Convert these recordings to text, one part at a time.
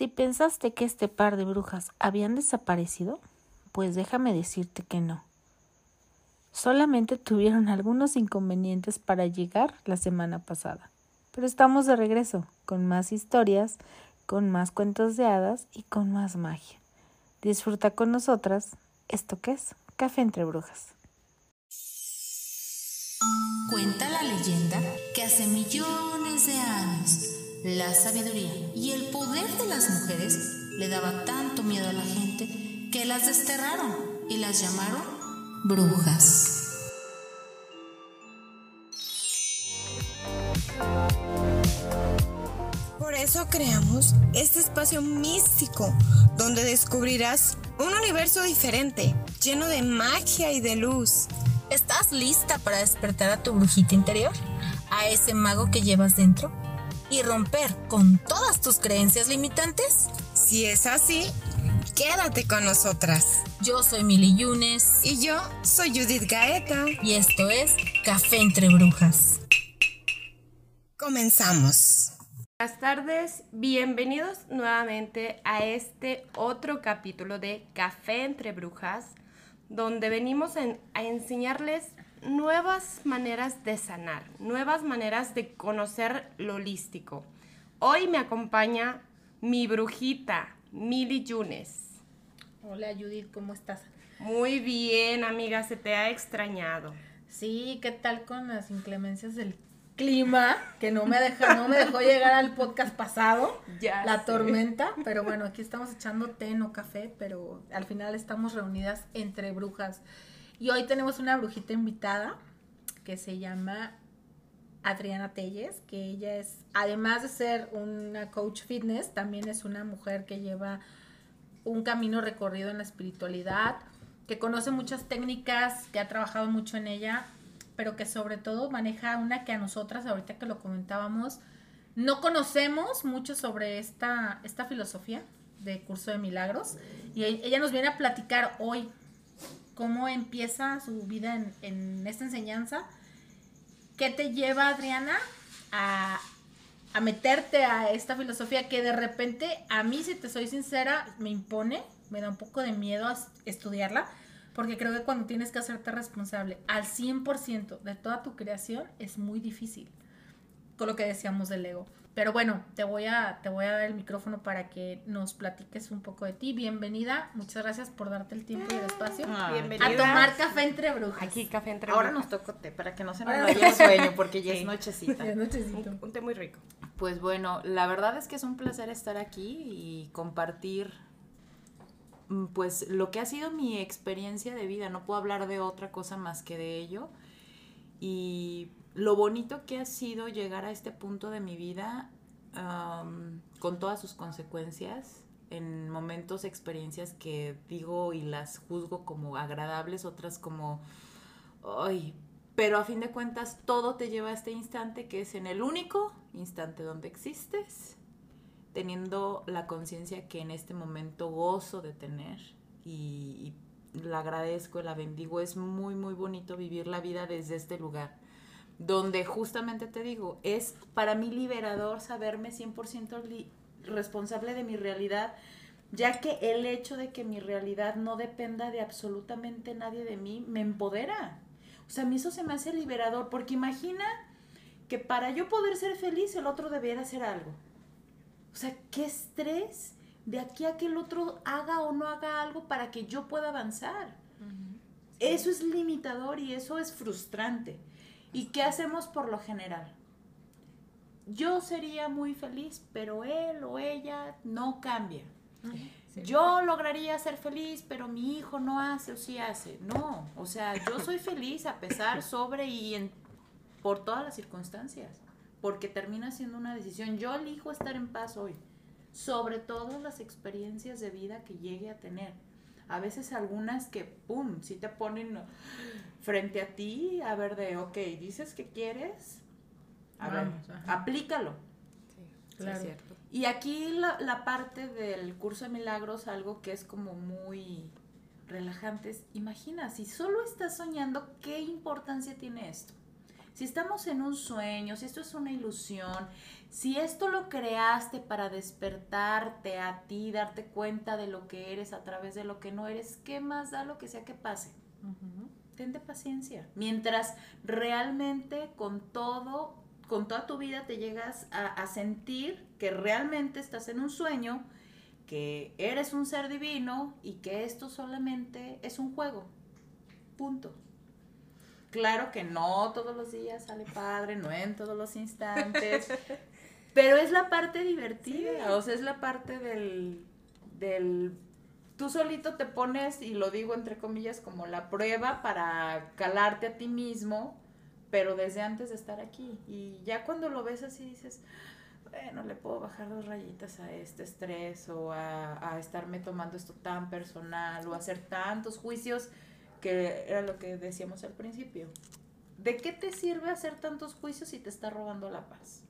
Si pensaste que este par de brujas habían desaparecido, pues déjame decirte que no. Solamente tuvieron algunos inconvenientes para llegar la semana pasada. Pero estamos de regreso, con más historias, con más cuentos de hadas y con más magia. Disfruta con nosotras esto que es Café entre Brujas. Cuenta la leyenda que hace millones de años la sabiduría y el poder de las mujeres le daba tanto miedo a la gente que las desterraron y las llamaron brujas. Por eso creamos este espacio místico donde descubrirás un universo diferente, lleno de magia y de luz. ¿Estás lista para despertar a tu brujita interior? ¿A ese mago que llevas dentro? ¿Y romper con todas tus creencias limitantes? Si es así, quédate con nosotras. Yo soy Mili Yunes. Y yo soy Judith Gaeta. Y esto es Café entre Brujas. Comenzamos. Buenas tardes, bienvenidos nuevamente a este otro capítulo de Café entre Brujas, donde venimos a enseñarles nuevas maneras de sanar, nuevas maneras de conocer lo holístico. Hoy me acompaña mi brujita, Mili Yunes. Hola Judith, ¿cómo estás? Muy bien, amiga, se te ha extrañado. Sí, ¿qué tal con las inclemencias del clima? Que no me dejó, no me dejó llegar al podcast pasado, Ya la sé. tormenta, pero bueno, aquí estamos echando té, no café, pero al final estamos reunidas entre brujas. Y hoy tenemos una brujita invitada que se llama Adriana Telles, que ella es, además de ser una coach fitness, también es una mujer que lleva un camino recorrido en la espiritualidad, que conoce muchas técnicas, que ha trabajado mucho en ella, pero que sobre todo maneja una que a nosotras, ahorita que lo comentábamos, no conocemos mucho sobre esta, esta filosofía de curso de milagros. Y ella nos viene a platicar hoy cómo empieza su vida en, esta enseñanza. ¿Qué te lleva, Adriana, a, a meterte a esta filosofía que de repente a mí, si te soy sincera, me impone, me da un poco de miedo a es- estudiarla, porque creo que cuando tienes que hacerte responsable al 100% de toda tu creación es muy difícil, con lo que decíamos del ego. Pero bueno, te voy a, te voy a dar el micrófono para que nos platiques un poco de ti. Bienvenida, muchas gracias por darte el tiempo y el espacio. Bienvenida. A tomar café entre brujas. Aquí, Café entre Ahora nos Brujas. tocó té, para que no se nos vaya el sueño, porque ya Sí. es nochecita. Ya nochecito. Un, un té muy rico. Pues bueno, la verdad es que es un placer estar aquí y compartir mm, pues lo que ha sido mi experiencia de vida. No puedo hablar de otra cosa más que de ello. Y lo bonito que ha sido llegar a este punto de mi vida am, con todas sus consecuencias en momentos, experiencias que digo y las juzgo como agradables, otras como, ay, pero a fin de cuentas todo te lleva a este instante que es en el único instante donde existes, teniendo la conciencia que en este momento gozo de tener y, y la agradezco, la bendigo, es muy, muy bonito vivir la vida desde este lugar donde justamente te digo, es para mí liberador saberme 100% li- responsable de mi realidad, ya que el hecho de que mi realidad no dependa de absolutamente nadie de mí me empodera. O sea, a mí eso se me hace liberador, porque imagina que para yo poder ser feliz el otro debiera hacer algo. O sea, qué estrés de aquí a que el otro haga o no haga algo para que yo pueda avanzar. Eso es limitador y eso es frustrante. ¿Y qué hacemos por lo general? Yo sería muy feliz, pero él o ella no cambia. Yo lograría ser feliz, pero mi hijo no hace o sí hace. No, o sea, yo soy feliz a pesar, sobre y en, por todas las circunstancias, porque termina siendo una decisión. Yo elijo estar en paz hoy, sobre todas las experiencias de vida que llegue a tener. A veces algunas que, ¡pum!, si te ponen frente a ti, a ver de, ok, dices que quieres, a Vamos, ver, ajá. aplícalo. Claro. Sí, es cierto. Y aquí la, la parte del curso de milagros, algo que es como muy relajante, es, imagina, si solo estás soñando, ¿qué importancia tiene esto? Si estamos en un sueño, si esto es una ilusión, si esto lo creaste para despertarte a ti, darte cuenta de lo que eres a través de lo que no eres, ¿qué más da lo que sea que pase? Ten de paciencia. Mientras realmente con todo, con toda tu vida te llegas a, a sentir que realmente estás en un sueño, que eres un ser divino y que esto solamente es un juego. Punto. Claro que no todos los días sale padre, no en todos los instantes, pero es la parte divertida, o sea, es la parte del, del, tú solito te pones, y lo digo entre comillas, como la prueba para calarte a ti mismo, pero desde antes de estar aquí. Y ya cuando lo ves así dices, bueno, le puedo bajar dos rayitas a este estrés o a, a estarme tomando esto tan personal o hacer tantos juicios que era lo que decíamos al principio. ¿De qué te sirve hacer tantos juicios si te está robando la paz?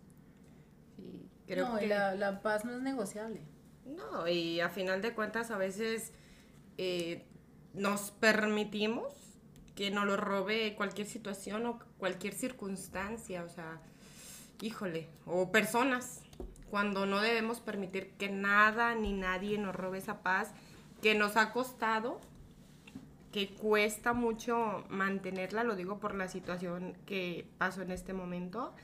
Sí, creo no, que... la, la paz no es negociable. No, y a final de cuentas a veces eh, nos permitimos que nos lo robe cualquier situación o cualquier circunstancia, o sea, híjole, o personas, cuando no debemos permitir que nada ni nadie nos robe esa paz que nos ha costado, que cuesta mucho mantenerla, lo digo por la situación que pasó en este momento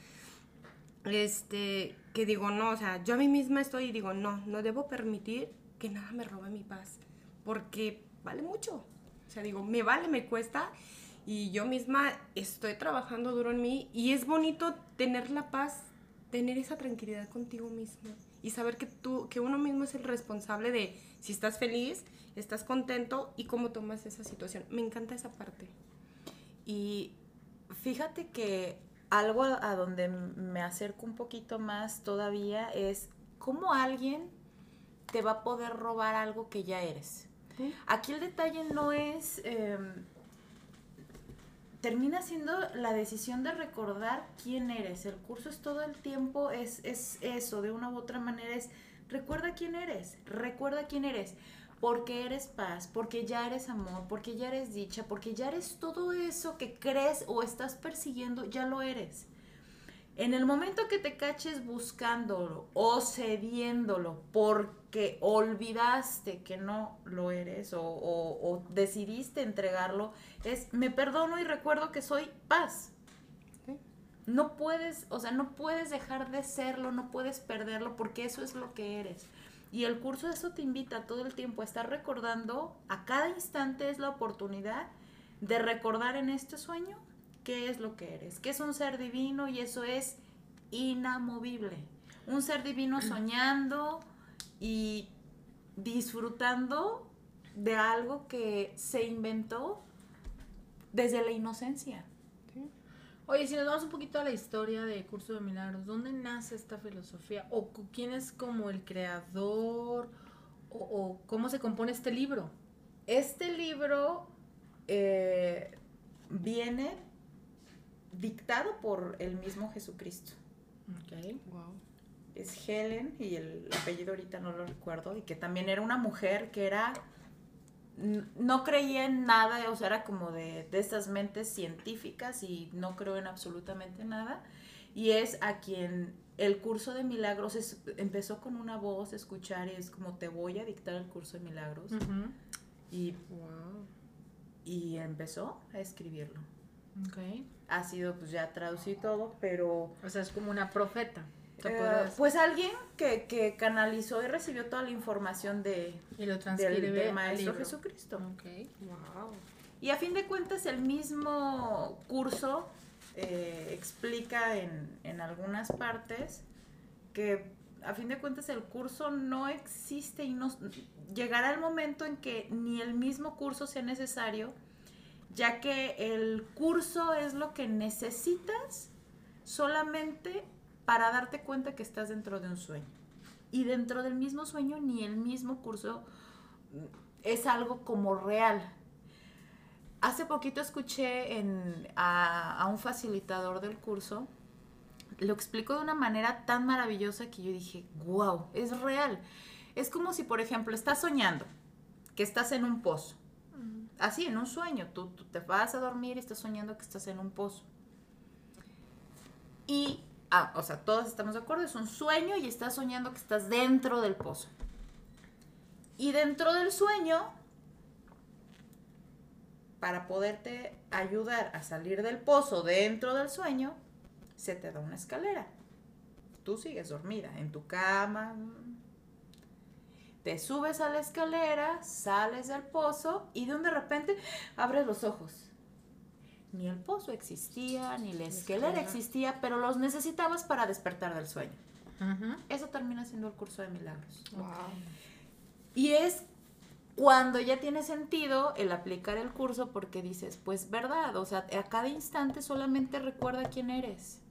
este, que digo, no, o sea, yo a mí misma estoy y digo, no, no debo permitir que nada me robe mi paz, porque vale mucho. O sea, digo, me vale, me cuesta, y yo misma estoy trabajando duro en mí, y es bonito tener la paz, tener esa tranquilidad contigo mismo, y saber que tú, que uno mismo es el responsable de si estás feliz, estás contento, y cómo tomas esa situación. Me encanta esa parte. Y fíjate que algo a, donde me acerco un poquito más todavía es cómo alguien te va a poder robar algo que ya eres. Aquí el detalle no es... eh, termina siendo la decisión de recordar quién eres. El curso es todo el tiempo, es, es eso, de una u otra manera es, recuerda quién eres, recuerda quién eres, porque eres paz, porque ya eres amor, porque ya eres dicha, porque ya eres todo eso que crees o estás persiguiendo, ya lo eres. En el momento que te caches buscándolo o cediéndolo porque olvidaste que no lo eres o, o- o decidiste entregarlo, es me perdono y recuerdo que soy paz. Sí. No puedes, o sea, no puedes dejar de serlo, no puedes perderlo porque eso es lo que eres. Y el curso eso te invita todo el tiempo a estar recordando, a cada instante es la oportunidad de recordar en este sueño qué es lo que eres, que es un ser divino y eso es inamovible. Un ser divino soñando y disfrutando de algo que se inventó desde la inocencia. Oye, si nos vamos un poquito a la historia de Curso de Milagros, ¿dónde nace esta filosofía? ¿O quién es como el creador? ¿O, o cómo se compone este libro? Este libro eh, viene dictado por el mismo Jesucristo. Ok. Wow. es Helen y el apellido ahorita no lo recuerdo y que también era una mujer que era no creía en nada, o sea, era como de, de estas mentes científicas y no creo en absolutamente nada. Y es a quien el curso de milagros es- empezó con una voz, escuchar, y es como te voy a dictar el curso de milagros. Y, Wow. y empezó a escribirlo. Ok. Ha sido pues ya traducido todo, pero O sea, es como una profeta. Eh, pues alguien que, que canalizó y recibió toda la información de, y lo del, Maestro libro. Jesucristo. Ok. Wow. Y a fin de cuentas el mismo curso eh, explica en, en algunas partes que a fin de cuentas el curso no existe y no llegará el momento en que ni el mismo curso sea necesario, ya que el curso es lo que necesitas solamente para darte cuenta que estás dentro de un sueño. Y dentro del mismo sueño ni el mismo curso mm, es algo como real. Hace poquito escuché a un facilitador del curso, lo explicó de una manera tan maravillosa que yo dije, wow, es real. Es como si, por ejemplo, estás soñando que estás en un pozo. Así, en un sueño. Tú, tú te vas a dormir y estás soñando que estás en un pozo. Y, ah, o sea, todos estamos de acuerdo, es un sueño y estás soñando que estás dentro del pozo. Y dentro del sueño, para poderte ayudar a salir del pozo dentro del sueño, se te da una escalera. Tú sigues dormida en tu cama. Te subes a la escalera, sales del pozo y de un de repente abres los ojos. Ni el pozo existía, ni la escalera existía, pero los necesitabas para despertar del sueño. Eso termina siendo el curso de milagros. Y es cuando ya tiene sentido el aplicar el curso porque dices, pues verdad, o sea, a cada instante solamente recuerda quién eres.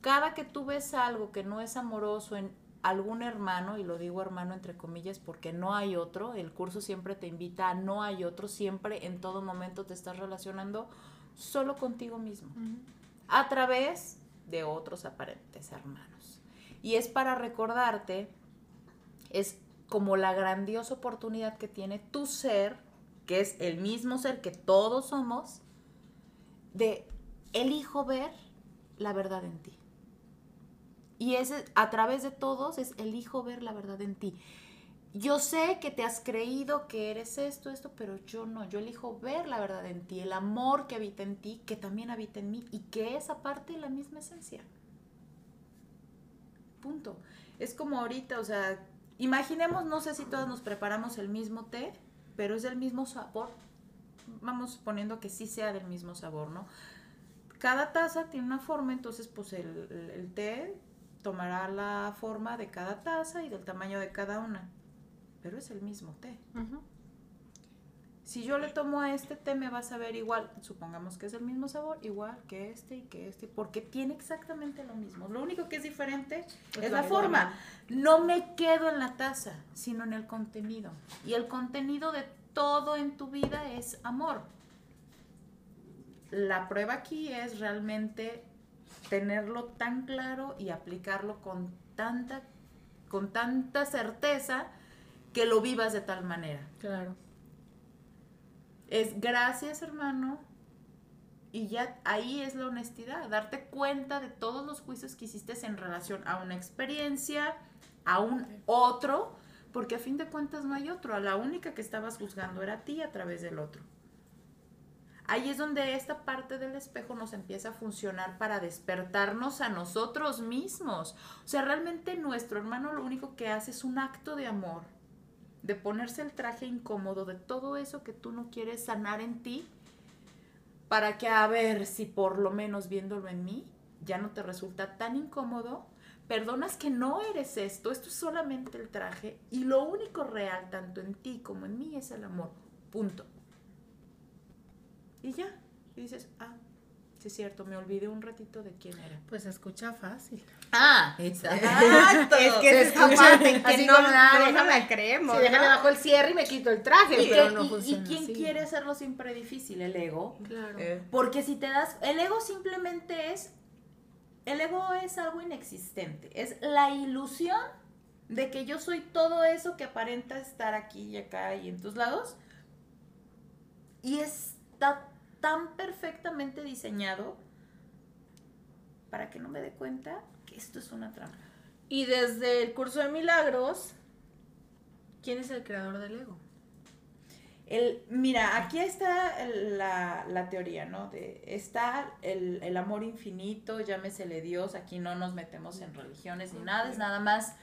Cada que tú ves algo que no es amoroso en algún hermano, y lo digo hermano entre comillas porque no hay otro, el curso siempre te invita a no hay otro, siempre en todo momento te estás relacionando solo contigo mismo, a través de otros aparentes hermanos. Y es para recordarte, es como la grandiosa oportunidad que tiene tu ser, que es el mismo ser que todos somos, de elijo ver la verdad en ti. Y ese, a través de todos es elijo ver la verdad en ti. Yo sé que te has creído que eres esto, esto, pero yo no. Yo elijo ver la verdad en ti, el amor que habita en ti, que también habita en mí y que es aparte la misma esencia. Punto. Es como ahorita, o sea, Imaginemos, no sé si todos nos preparamos el mismo té, pero es del mismo sabor. Vamos suponiendo que sí sea del mismo sabor, ¿no? Cada taza tiene una forma, entonces pues el, té tomará la forma de cada taza y del tamaño de cada una, pero es el mismo té. Si yo le tomo a este té me va a saber igual, supongamos que es el mismo sabor, igual que este y que este, porque tiene exactamente lo mismo. Lo único que es diferente es, la forma. No me quedo en la taza, sino en el contenido. Y el contenido de todo en tu vida es amor. La prueba aquí es realmente tenerlo tan claro y aplicarlo con tanta, con tanta certeza que lo vivas de tal manera. Claro. Es gracias, hermano. Y ya ahí es la honestidad, darte cuenta de todos los juicios que hiciste en relación a una experiencia, a un otro, porque a fin de cuentas no hay otro. A la única que estabas juzgando era a ti a través del otro. Ahí es donde esta parte del espejo nos empieza a funcionar para despertarnos a nosotros mismos. O sea, realmente nuestro hermano lo único que hace es un acto de amor de ponerse el traje incómodo, de todo eso que tú no quieres sanar en ti, para que a ver si por lo menos viéndolo en mí ya no te resulta tan incómodo, perdonas que no eres esto, esto es solamente el traje y lo único real tanto en ti como en mí es el amor, punto. Y ya, y dices, ah, Sí, es cierto, me olvidé un ratito de quién era. Pues se escucha fácil. Ah, exacto. es que se escucha que no, no, la creemos. Si déjame bajo el cierre y me quito el traje, ¿Y, pero no funciona ¿Y quién quiere hacerlo siempre difícil? El ego. Claro. Eh, porque si te das, el ego simplemente es, el ego es algo inexistente, es la ilusión de que yo soy todo eso que aparenta estar aquí y acá y en tus lados. Y está tan perfectamente diseñado para que no me dé cuenta que esto es una trampa. Y desde el curso de milagros, ¿quién es el creador del ego? El, mira, aquí está la, teoría, ¿no? De, está el, el, amor infinito, llámesele Dios, aquí no nos metemos en religiones ni nada, es nada más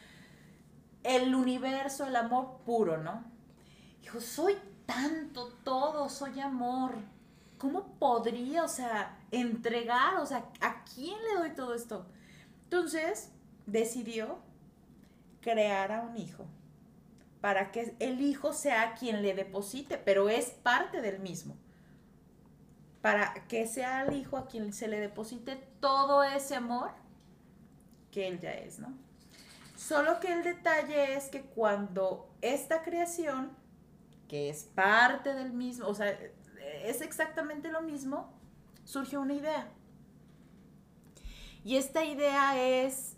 el universo, el amor puro, ¿no? Dijo, soy tanto, todo, soy amor. ¿Cómo podría, o sea, entregar, o sea, ¿a quién le doy todo esto? Entonces, decidió crear a un hijo para que el hijo sea quien le deposite, pero es parte del mismo. Para que sea el hijo a quien se le deposite todo ese amor que él ya es, ¿no? Solo que el detalle es que cuando esta creación, que es parte del mismo, o sea, es exactamente lo mismo, surgió una idea. Y esta idea es,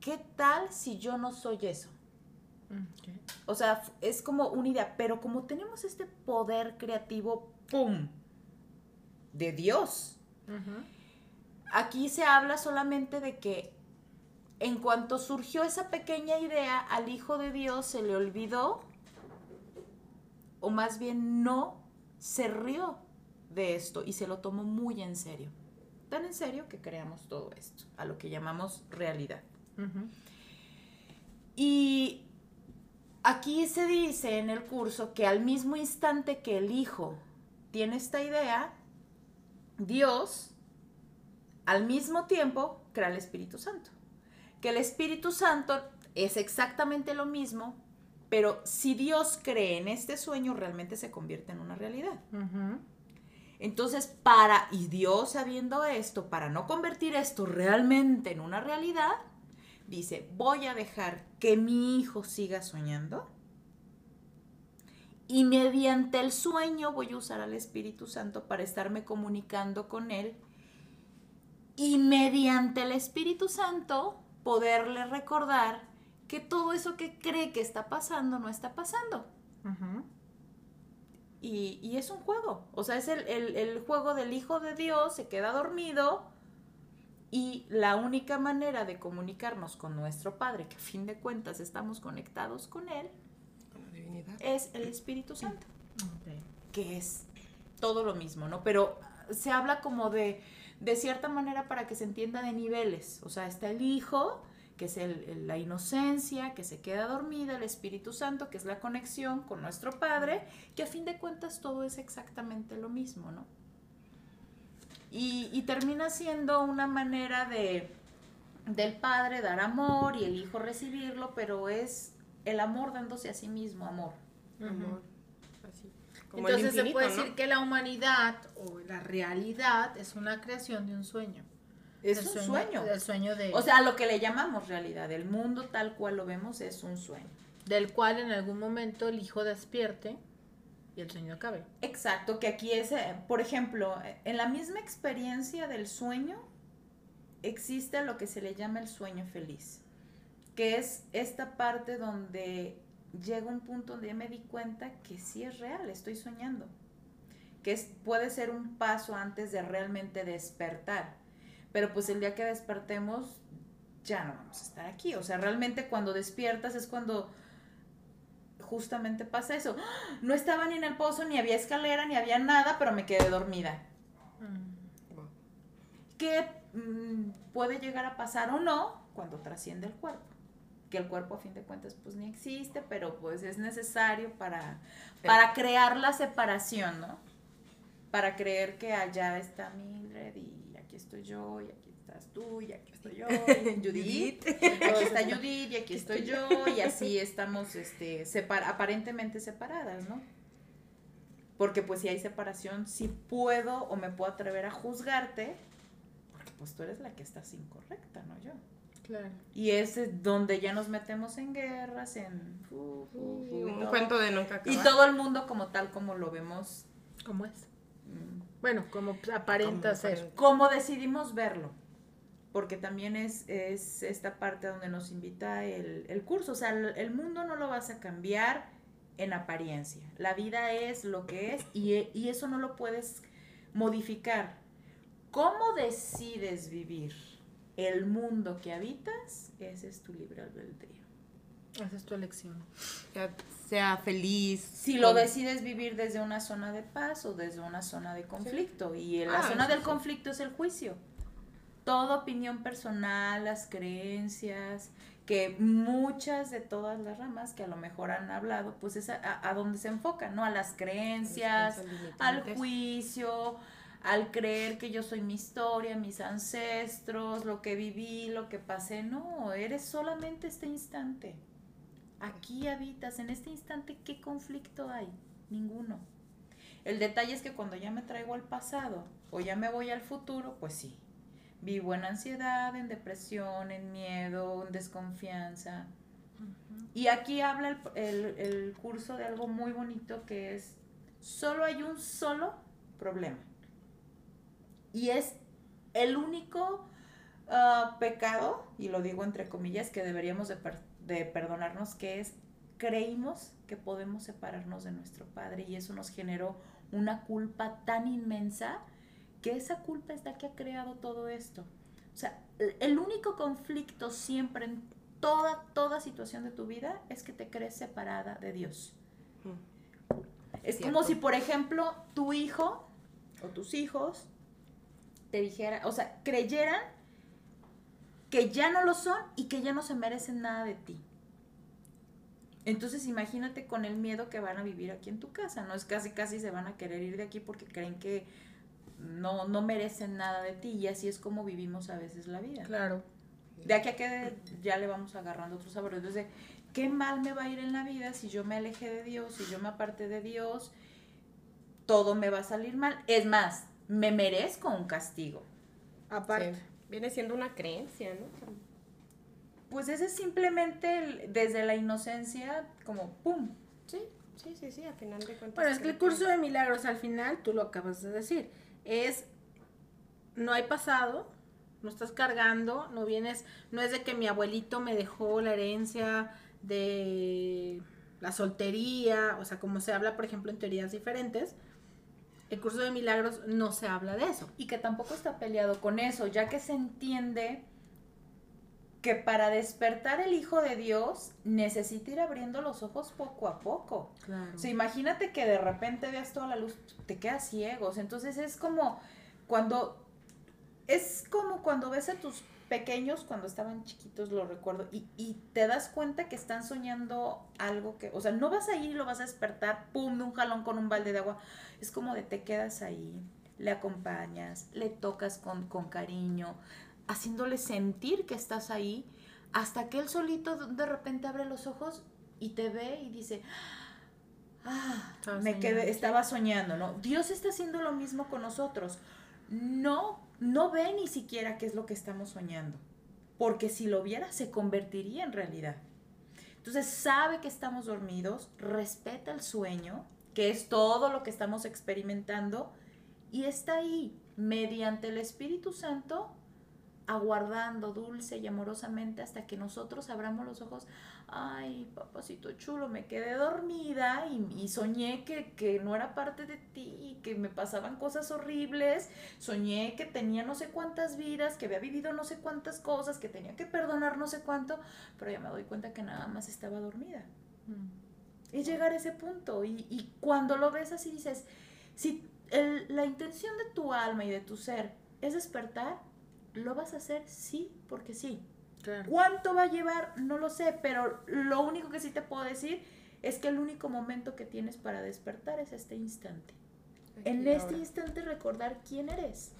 ¿qué tal si yo no soy eso? O sea, es como una idea, pero como tenemos este poder creativo, ¡pum! de Dios. aquí se habla solamente de que en cuanto surgió esa pequeña idea, al Hijo de Dios se le olvidó, o más bien no, se rió de esto y se lo tomó muy en serio. Tan en serio que creamos todo esto, a lo que llamamos realidad. Y aquí se dice en el curso que al mismo instante que el Hijo tiene esta idea, Dios al mismo tiempo crea el Espíritu Santo. Que el Espíritu Santo es exactamente lo mismo, pero si Dios cree en este sueño, realmente se convierte en una realidad. Entonces, para, y Dios sabiendo esto, para no convertir esto realmente en una realidad, dice, voy a dejar que mi hijo siga soñando y mediante el sueño voy a usar al Espíritu Santo para estarme comunicando con él y mediante el Espíritu Santo poderle recordar que todo eso que cree que está pasando no está pasando. y, es un juego, o sea, es el, el juego del Hijo de Dios, se queda dormido y la única manera de comunicarnos con nuestro Padre, que a fin de cuentas estamos conectados con Él, es el Espíritu Santo, que es todo lo mismo, ¿no? Pero se habla como de, de cierta manera para que se entienda de niveles, o sea, está el Hijo, que es la inocencia, que se queda dormida, el Espíritu Santo, que es la conexión con nuestro Padre, que a fin de cuentas todo es exactamente lo mismo, ¿no? Y, termina siendo una manera de del padre dar amor y el hijo recibirlo, pero es el amor dándose a sí mismo amor. Amor. Entonces se puede decir que la humanidad o la realidad es una creación de un sueño. Es un sueño. Sueño de... O sea, lo que le llamamos realidad, el mundo tal cual lo vemos es un sueño. Del cual en algún momento el hijo despierte y el sueño acabe. Exacto, que aquí es, eh, por ejemplo, en la misma experiencia del sueño existe lo que se le llama el sueño feliz, que es esta parte donde llega un punto donde me di cuenta que sí es real, estoy soñando, que es, puede ser un paso antes de realmente despertar, pero pues el día que despertemos ya no vamos a estar aquí, o sea, realmente cuando despiertas es cuando justamente pasa eso. No estaba ni en el pozo, ni había escalera, ni había nada, pero me quedé dormida. Mm. ¿Qué mm, puede llegar a pasar o no cuando trasciende el cuerpo? Que el cuerpo a fin de cuentas pues ni existe, pero pues es necesario para, para crear la separación, ¿no? Para creer que allá está Mildred y estoy yo y aquí tú y aquí estoy yo, Judith, aquí está Judith y aquí estoy yo y así estamos este, aparentemente separadas, ¿no? Porque pues si hay separación, si puedo o me puedo atrever a juzgarte, porque pues tú eres la que estás incorrecta, no yo. Claro. Y es donde ya nos metemos en guerras, en... un cuento de nunca acabar. Y todo el mundo como tal como lo vemos. Como es. Bueno, como aparenta ser. Como decidimos verlo porque también es, es, esta parte donde nos invita el, el curso. O sea, el, mundo no lo vas a cambiar en apariencia. La vida es lo que es y, y eso no lo puedes modificar. ¿Cómo decides vivir el mundo que habitas? Ese es tu libre albedrío. Esa es tu elección. Sea, feliz. Si lo decides vivir desde una zona de paz o desde una zona de conflicto. Y la ah, zona del conflicto es el juicio toda opinión personal, las creencias, que muchas de todas las ramas que a lo mejor han hablado, pues es a, a donde se enfocan, ¿no? A las creencias, al juicio, al creer que yo soy mi historia, mis ancestros, lo que viví, lo que pasé. No, eres solamente este instante. Aquí habitas, en este instante, ¿qué conflicto hay? Ninguno. El detalle es que cuando ya me traigo al pasado o ya me voy al futuro, pues sí, Vivo en ansiedad, en depresión, en miedo, en desconfianza. Y aquí habla el, curso de algo muy bonito que es, solo hay un solo problema. Y es el único ah, pecado, y lo digo entre comillas, que deberíamos de, de perdonarnos, que es creímos que podemos separarnos de nuestro Padre y eso nos generó una culpa tan inmensa que esa culpa es la que ha creado todo esto. O sea, el único conflicto siempre en toda, toda situación de tu vida es que te crees separada de Dios. Es como si, por ejemplo, tu hijo o tus hijos te dijeran, o sea, creyeran que ya no lo son y que ya no se merecen nada de ti. Entonces imagínate con el miedo que van a vivir aquí en tu casa, ¿no? Es casi casi se van a querer ir de aquí porque creen que no, no merecen nada de ti y así es como vivimos a veces la vida. Claro. De aquí a que ya le vamos agarrando otros sabores. Entonces, ¿qué mal me va a ir en la vida si yo me alejé de Dios, si yo me aparté de Dios? Todo me va a salir mal. Es más, me merezco un castigo. Aparte. Viene siendo una creencia, ¿no? Pues ese es simplemente desde la inocencia, como ¡pum! Sí, sí, sí, sí, al final de cuentas. Bueno, es que el curso de milagros al final, tú lo acabas de decir, es, no hay pasado, no estás cargando, no vienes, no es de que mi abuelito me dejó la herencia de la soltería, o sea, como se habla, por ejemplo, en teorías diferentes, el curso de milagros no se habla de eso. Y que tampoco está peleado con eso, ya que se entiende que para despertar el Hijo de Dios necesita ir abriendo los ojos poco a poco. Claro. O sea, imagínate que de repente veas toda la luz, te quedas ciegos. Entonces es como cuando es como cuando ves a tus pequeños cuando estaban chiquitos, lo recuerdo, y, y, te das cuenta que están soñando algo que, o sea, no vas a ir y lo vas a despertar, pum, de un jalón con un balde de agua. Es como de te quedas ahí, le acompañas, le tocas con, con cariño, haciéndole sentir que estás ahí, hasta que él solito de repente abre los ojos y te ve y dice, ah, me quedé, estaba soñando, ¿no? Dios está haciendo lo mismo con nosotros. No no ve ni siquiera qué es lo que estamos soñando, porque si lo viera se convertiría en realidad. Entonces sabe que estamos dormidos, respeta el sueño, que es todo lo que estamos experimentando, y está ahí, mediante el Espíritu Santo, aguardando dulce y amorosamente hasta que nosotros abramos los ojos. Ay, papacito chulo, me quedé dormida y, soñé que, que, no era parte de ti, que me pasaban cosas horribles, soñé que tenía no sé cuántas vidas, que había vivido no sé cuántas cosas, que tenía que perdonar no sé cuánto, pero ya me doy cuenta que nada más estaba dormida. Mm. Y llegar a ese punto. Y, y, cuando lo ves así dices, si el, la intención de tu alma y de tu ser es despertar, lo vas a hacer sí porque sí. ¿Cuánto va a llevar? No lo sé, pero lo único que sí te puedo decir es que el único momento que tienes para despertar es este instante. en este instante recordar quién eres.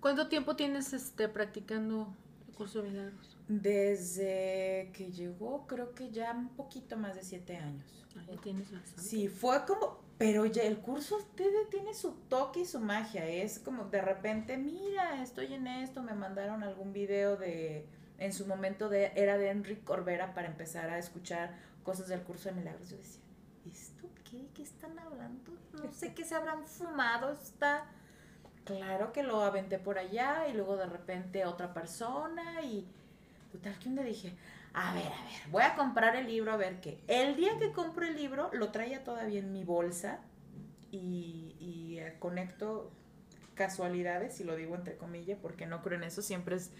¿Cuánto tiempo tienes este, practicando el curso de milagros? Desde que llegó, creo que ya un poquito más de siete años. Ahí tienes bastante. Sí, fue como, pero ya el curso tiene su toque y su magia. Es como de repente, mira, estoy en esto, me mandaron algún video de, en su momento de, era de Enrique Corbera para empezar a escuchar cosas del curso de milagros. Yo decía, ¿esto qué? ¿Qué están hablando? No sé qué se habrán fumado. Está claro que lo aventé por allá y luego de repente otra persona y total que un día dije, a ver, a ver, voy a comprar el libro a ver qué. El día que compro el libro, lo traía todavía en mi bolsa y, y eh, conecto casualidades, y lo digo entre comillas, porque no creo en eso, siempre es...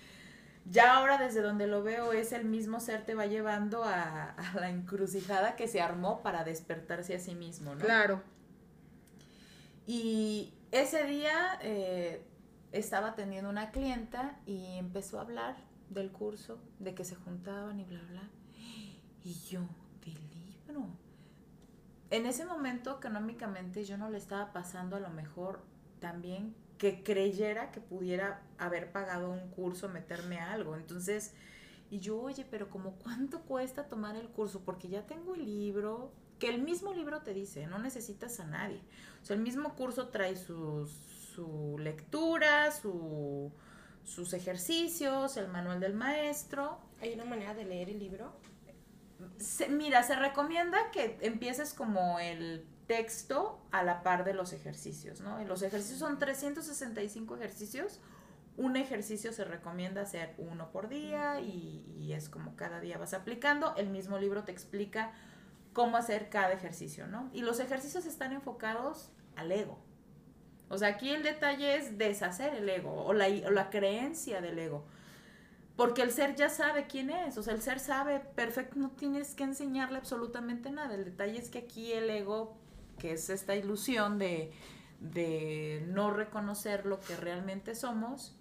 Ya ahora desde donde lo veo es el mismo ser te va llevando a, la encrucijada que se armó para despertarse a sí mismo, ¿no? Claro. Y ese día eh, estaba teniendo una clienta y empezó a hablar del curso, de que se juntaban y bla, bla. Y yo, del libro. En ese momento, económicamente, yo no le estaba pasando a lo mejor también que creyera que pudiera haber pagado un curso, meterme a algo. Entonces, y yo, oye, pero como cuánto cuesta tomar el curso, porque ya tengo el libro, que el mismo libro te dice, no necesitas a nadie. O sea, el mismo curso trae su lectura, su, sus ejercicios, el manual del maestro. ¿Hay una manera de leer el libro? mira, se recomienda que empieces como el texto a la par de los ejercicios, ¿no? los ejercicios son 365 ejercicios. Un ejercicio se recomienda hacer uno por día y, y es como cada día vas aplicando. El mismo libro te explica cómo hacer cada ejercicio, ¿no? Y los ejercicios están enfocados al ego. O sea, aquí el detalle es deshacer el ego o la, o la creencia del ego. Porque el ser ya sabe quién es, o sea, el ser sabe perfecto, no tienes que enseñarle absolutamente nada. El detalle es que aquí el ego, que es esta ilusión de, de no reconocer lo que realmente somos,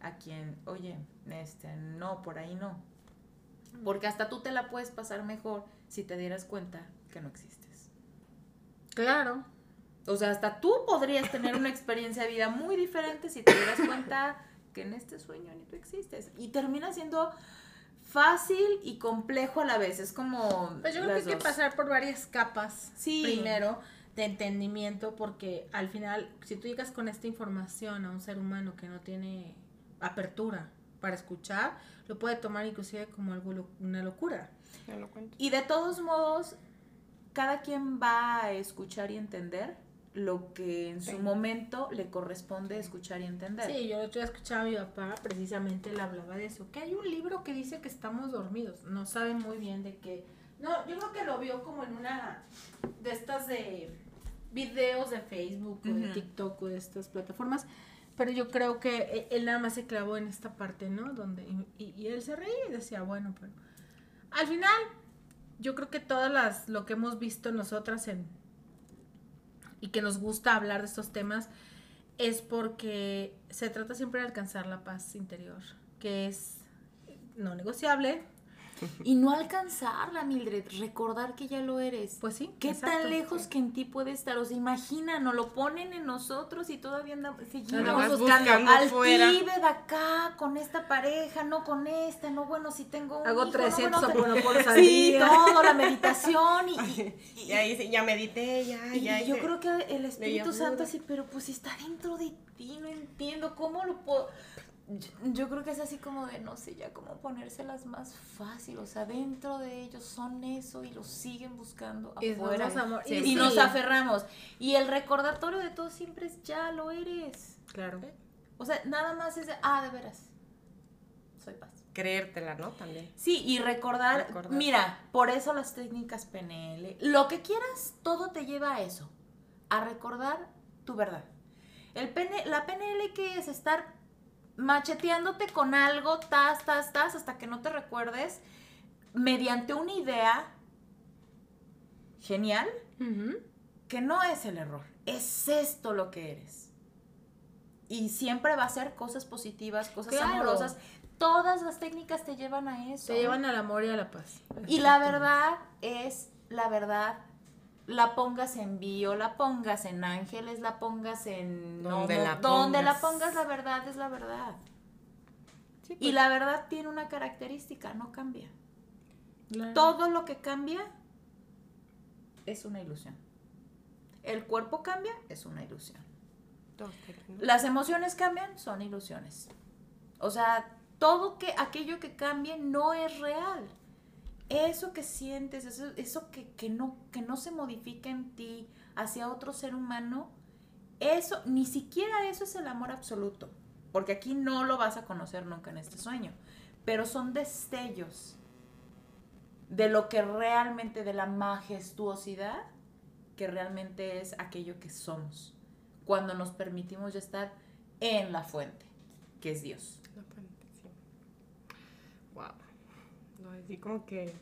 a quien, oye, este, no, por ahí no. Porque hasta tú te la puedes pasar mejor si te dieras cuenta que no existes. Claro. O sea, hasta tú podrías tener una experiencia de vida muy diferente si te dieras cuenta que en este sueño ni tú existes. Y termina siendo fácil y complejo a la vez. Es como. Pues yo creo que hay que pasar por varias capas Sí. primero de entendimiento, porque al final, si tú llegas con esta información a un ser humano que no tiene apertura para escuchar, lo puede tomar inclusive como algo lo- una locura. Ya lo cuento. Y de todos modos, cada quien va a escuchar y entender lo que en su Sí. momento le corresponde escuchar y entender. Sí, yo el otro día escuchaba a mi papá, precisamente él hablaba de eso, que hay un libro que dice que estamos dormidos, no sabe muy bien de qué. No, yo creo que lo vio como en una de estas de videos de Facebook o de. TikTok o de estas plataformas, pero yo creo que e- él nada más se clavó en esta parte, ¿no? Donde, y, y- y él se reía y decía, bueno, pero al final yo creo que todas las, lo que hemos visto nosotras en, y que nos gusta hablar de estos temas, es porque se trata siempre de alcanzar la paz interior, que es no negociable. Y no alcanzarla, Mildred, recordar que ya lo eres. Pues sí. ¿Qué exacto. tan lejos que en ti puede estar? O sea, imagina, nos lo ponen en nosotros y todavía andamos, seguimos buscando, al pibe de acá, con esta pareja, no con esta, no, bueno, si tengo un Hago hijo, no, 300 bueno, oponoponos al Sí, todo, la meditación y, y- Y ahí ya medité, ya, y ya. yo hice- creo que el Espíritu Santo Buda. sí, pero pues está dentro de ti, no entiendo cómo lo puedo... Yo, creo que es así como de, no sé, ya cómo ponérselas más fácil, o sea, dentro de ellos son eso y lo siguen buscando Y afuera. somos amor. Sí, Y y nos aferramos. Y el recordatorio de todo siempre es, ya lo eres. Claro. O sea, nada más es de, ah, de veras, soy paz. Creértela, ¿no? También. Sí, y recordar, Recordar. mira, por eso las técnicas PNL, lo que quieras, todo te lleva a eso, a recordar tu verdad. El PN, la PNL que es estar macheteándote con algo, tas, tas, tas, hasta que no te recuerdes, mediante una idea genial, que no es el error, es esto lo que eres. Y siempre va a ser cosas positivas, cosas Claro. amorosas. Todas las técnicas te llevan a eso. Se llevan al amor y a la paz. Y la verdad es, la verdad, la pongas en bio, la pongas en ángeles, la pongas en... Donde no, la donde la pongas. pongas, la verdad es la verdad. Sí, Y la verdad tiene una característica, no cambia. Claro. Todo lo que cambia es una ilusión. El cuerpo cambia, es una ilusión. Las emociones cambian, son ilusiones. O sea, todo que aquello que cambie no es real. Eso que sientes, eso, eso que, que no, que no se modifica en ti hacia otro ser humano, eso, ni siquiera eso es el amor absoluto. Porque aquí no lo vas a conocer nunca en este sueño. Pero son destellos de lo que realmente, de la majestuosidad que realmente es aquello que somos. Cuando nos permitimos ya estar en la fuente, que es Dios. La fuente, sí. Wow. No, así como que.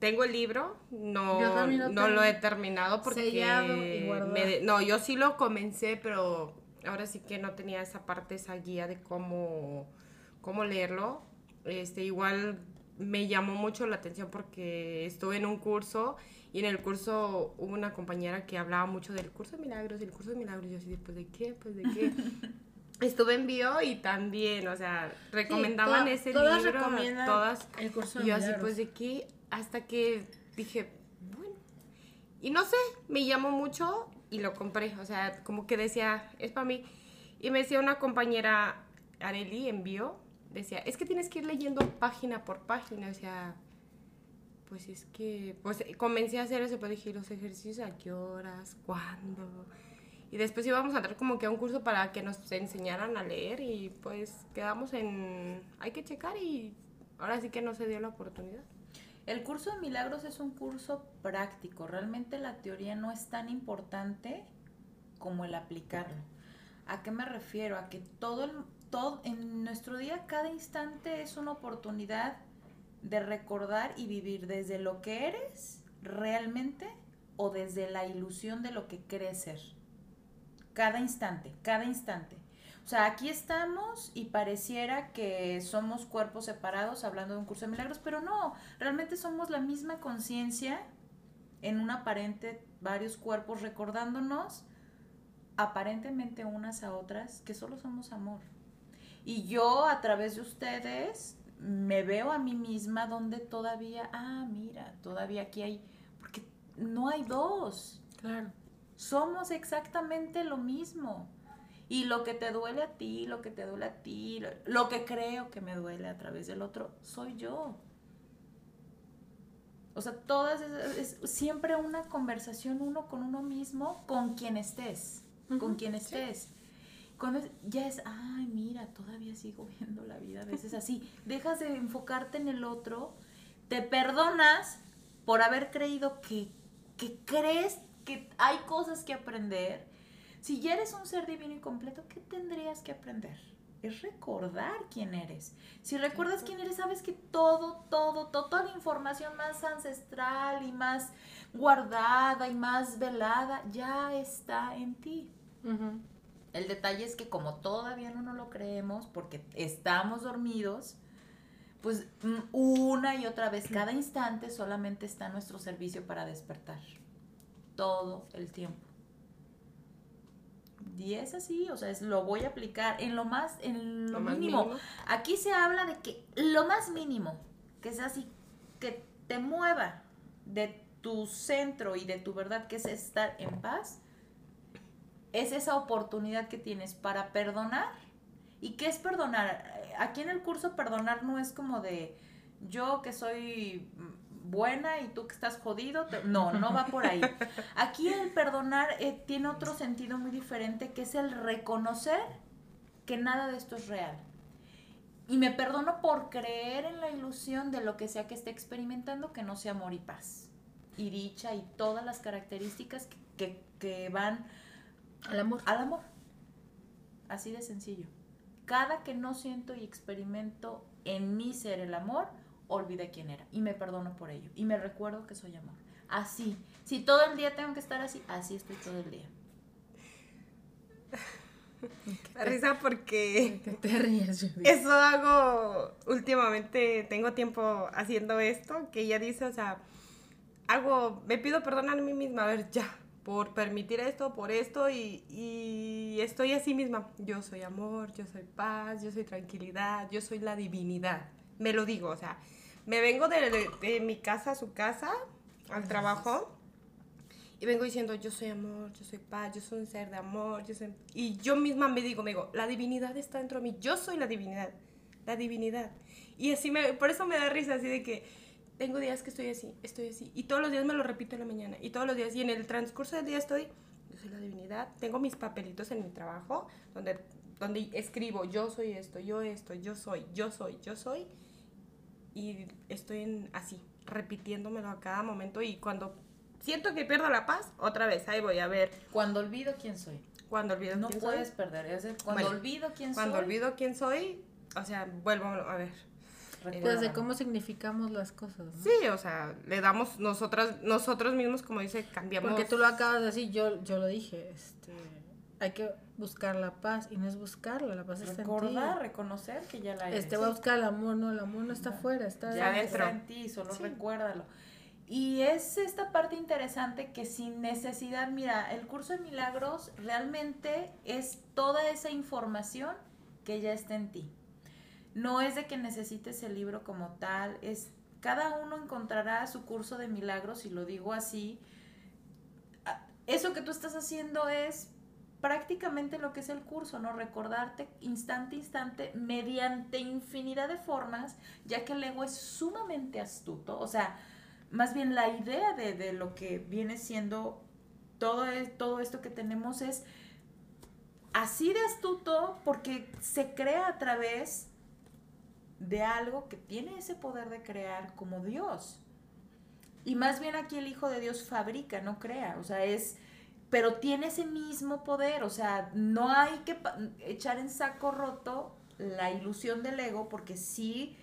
Tengo el libro, no, lo no lo he terminado porque. Y me no, yo sí lo comencé, pero ahora sí que no tenía esa parte, esa guía de cómo, cómo leerlo. Este, igual me llamó mucho la atención porque estuve en un curso y en el curso hubo una compañera que hablaba mucho del curso de milagros y el curso de milagros. Y yo así, pues de qué, pues de qué. Estuve en bio y también, o sea, recomendaban ese todas libro. recomiendan todas. el curso de Y yo así, pues de qué, hasta que dije, bueno. Y no sé, me llamó mucho y lo compré. O sea, como que decía, es para mí. Y me decía una compañera, Areli, en bio, decía, es que tienes que ir leyendo página por página. O sea, pues es que, pues comencé a hacer eso, pero dije, ¿y los ejercicios a qué horas? ¿Cuándo? Y después íbamos a entrar como que a un curso para que nos enseñaran a leer y pues quedamos en, hay que checar y ahora sí que no se dio la oportunidad. El curso de milagros es un curso práctico. Realmente la teoría no es tan importante como el aplicarlo. ¿A qué me refiero? A que todo el todo en nuestro día cada instante es una oportunidad de recordar y vivir desde lo que eres realmente o desde la ilusión de lo que crees ser. Cada instante, cada instante. O sea, aquí estamos y pareciera que somos cuerpos separados hablando de un curso de milagros, pero no, realmente somos la misma conciencia en un aparente varios cuerpos recordándonos aparentemente unas a otras que solo somos amor. Y yo a través de ustedes me veo a mí misma donde todavía, ah, mira, todavía aquí hay, porque no hay dos. Claro. Somos exactamente lo mismo. Y lo que te duele a ti, lo que te duele a ti, lo, que creo que me duele a través del otro, soy yo. O sea, todas es, siempre una conversación uno con uno mismo, con quien estés, con quien estés. Cuando ya es, ay, mira, todavía sigo viendo la vida a veces así. Dejas de enfocarte en el otro, te perdonas por haber creído que, que crees que hay cosas que aprender. Si ya eres un ser divino y completo, ¿qué tendrías que aprender? Es recordar quién eres. Si recuerdas quién eres, sabes que todo, todo, todo, toda la información más ancestral y más guardada y más velada ya está en ti. El detalle es que como todavía no nos lo creemos porque estamos dormidos, pues mm, una y otra vez, cada instante solamente está a nuestro servicio para despertar. Todo el tiempo. Y es así, o sea, es, lo voy a aplicar en lo más, en lo, mínimo. Aquí se habla de que lo más mínimo, que es así, que te mueva de tu centro y de tu verdad, que es estar en paz, es esa oportunidad que tienes para perdonar. ¿Y qué es perdonar? Aquí en el curso perdonar no es como de yo que soy buena y tú que estás jodido. No, no va por ahí. Aquí el perdonar eh, tiene otro sentido muy diferente que es el reconocer que nada de esto es real. Y me perdono por creer en la ilusión de lo que sea que esté experimentando que no sea amor y paz. Y dicha y todas las características que, que van al amor. Al amor. Así de sencillo. Cada que no siento y experimento en mi ser el amor, olvidé quién era y me perdono por ello y me recuerdo que soy amor. Así. Si todo el día tengo que estar así, así estoy todo el día. La risa porque te ríes, eso hago últimamente, tengo tiempo haciendo esto, que ella dice, o sea, hago, me pido perdón a mí misma, a ver, ya, por permitir esto, por esto, y, estoy así misma. Yo soy amor, yo soy paz, yo soy tranquilidad, yo soy la divinidad. Me lo digo, o sea, me vengo de, mi casa a su casa, al trabajo, y vengo diciendo, yo soy amor, yo soy paz, yo soy un ser de amor, yo soy... Y yo misma me digo, me digo, la divinidad está dentro de mí, yo soy la divinidad, la divinidad. Y así me, por eso me da risa, así de que tengo días que estoy así, estoy así. Y todos los días me lo repito en la mañana. Y todos los días. Y en el transcurso del día estoy, yo soy la divinidad. Tengo mis papelitos en mi trabajo donde, donde escribo, yo soy esto, yo esto, yo soy, yo soy, yo soy. Y estoy en, así, repitiéndomelo a cada momento. Y cuando siento que pierdo la paz, otra vez, ahí voy a ver. Cuando olvido quién soy. Cuando olvido no puedes perder. Es cuando olvido quién soy. Cuando olvido quién soy, o sea, vuelvo a ver pues de cómo significamos las cosas. Sí, o sea, le damos nosotras, nosotros mismos, como dice, cambiamos. Porque tú lo acabas de decir, yo, yo lo dije, este, hay que buscar la paz y no es buscarla, la paz está en ti. reconocer que ya la Este va a buscar el amor, no, el amor no está afuera, está ya dentro. en ti, solo recuérdalo. Y es esta parte interesante que sin necesidad, mira, el curso de milagros realmente es toda esa información que ya está en ti. No es de que necesites el libro como tal, es cada uno encontrará su curso de milagros y lo digo así. Eso que tú estás haciendo es prácticamente lo que es el curso, ¿no? Recordarte instante a instante mediante infinidad de formas, ya que el ego es sumamente astuto, o sea, más bien la idea de, lo que viene siendo todo, todo esto que tenemos es así de astuto porque se crea a través de algo que tiene ese poder de crear como Dios. Y más bien aquí el Hijo de Dios fabrica, no crea. O sea, es pero tiene ese mismo poder, o sea, no hay que echar en saco roto la ilusión del ego porque sí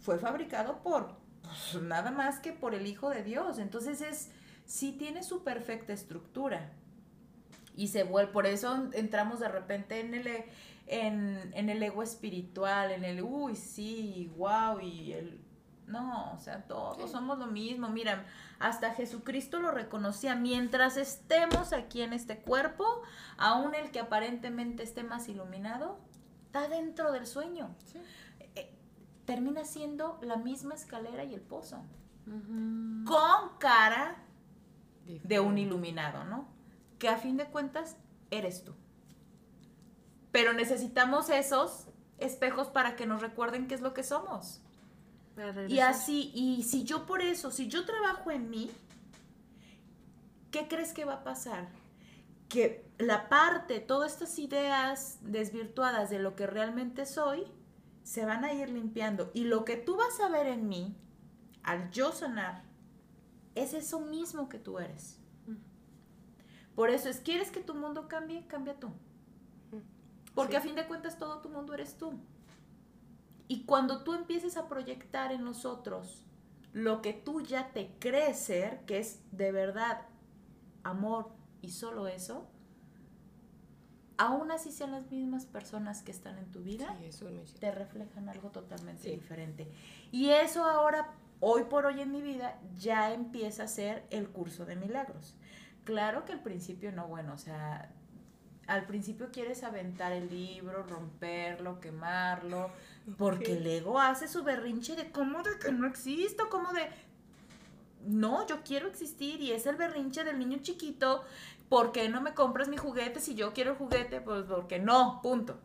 fue fabricado por pues, nada más que por el Hijo de Dios, entonces es sí tiene su perfecta estructura. Y se vuelve, por eso entramos de repente en el, e- en, en el ego espiritual, en el, uy, sí, wow, y el, no, o sea, todos somos lo mismo, mira, hasta Jesucristo lo reconocía, mientras estemos aquí en este cuerpo, aún el que aparentemente esté más iluminado, está dentro del sueño. Eh, termina siendo la misma escalera y el pozo, con cara de un iluminado, ¿no? Que a fin de cuentas eres tú. Pero necesitamos esos espejos para que nos recuerden qué es lo que somos. Y así, y si yo por eso, si yo trabajo en mí, ¿qué crees que va a pasar? Que la parte, todas estas ideas desvirtuadas de lo que realmente soy, se van a ir limpiando. Y lo que tú vas a ver en mí, al yo sanar, es eso mismo que tú eres. Por eso es, ¿quieres que tu mundo cambie? Cambia tú. Porque a fin de cuentas todo tu mundo eres tú. Y cuando tú empieces a proyectar en los otros lo que tú ya te crees ser, que es de verdad amor y solo eso, aún así sean las mismas personas que están en tu vida, Sí, eso te reflejan algo totalmente Sí. diferente. Y eso ahora, hoy por hoy en mi vida, ya empieza a ser el curso de milagros. Claro que al principio no, bueno, o sea, al principio quieres aventar el libro, romperlo, quemarlo, porque el ego hace su berrinche de cómo de que no existo, cómo de... No, yo quiero existir y es el berrinche del niño chiquito. ¿Por qué no me compras mi juguete si yo quiero el juguete? Pues porque no, punto.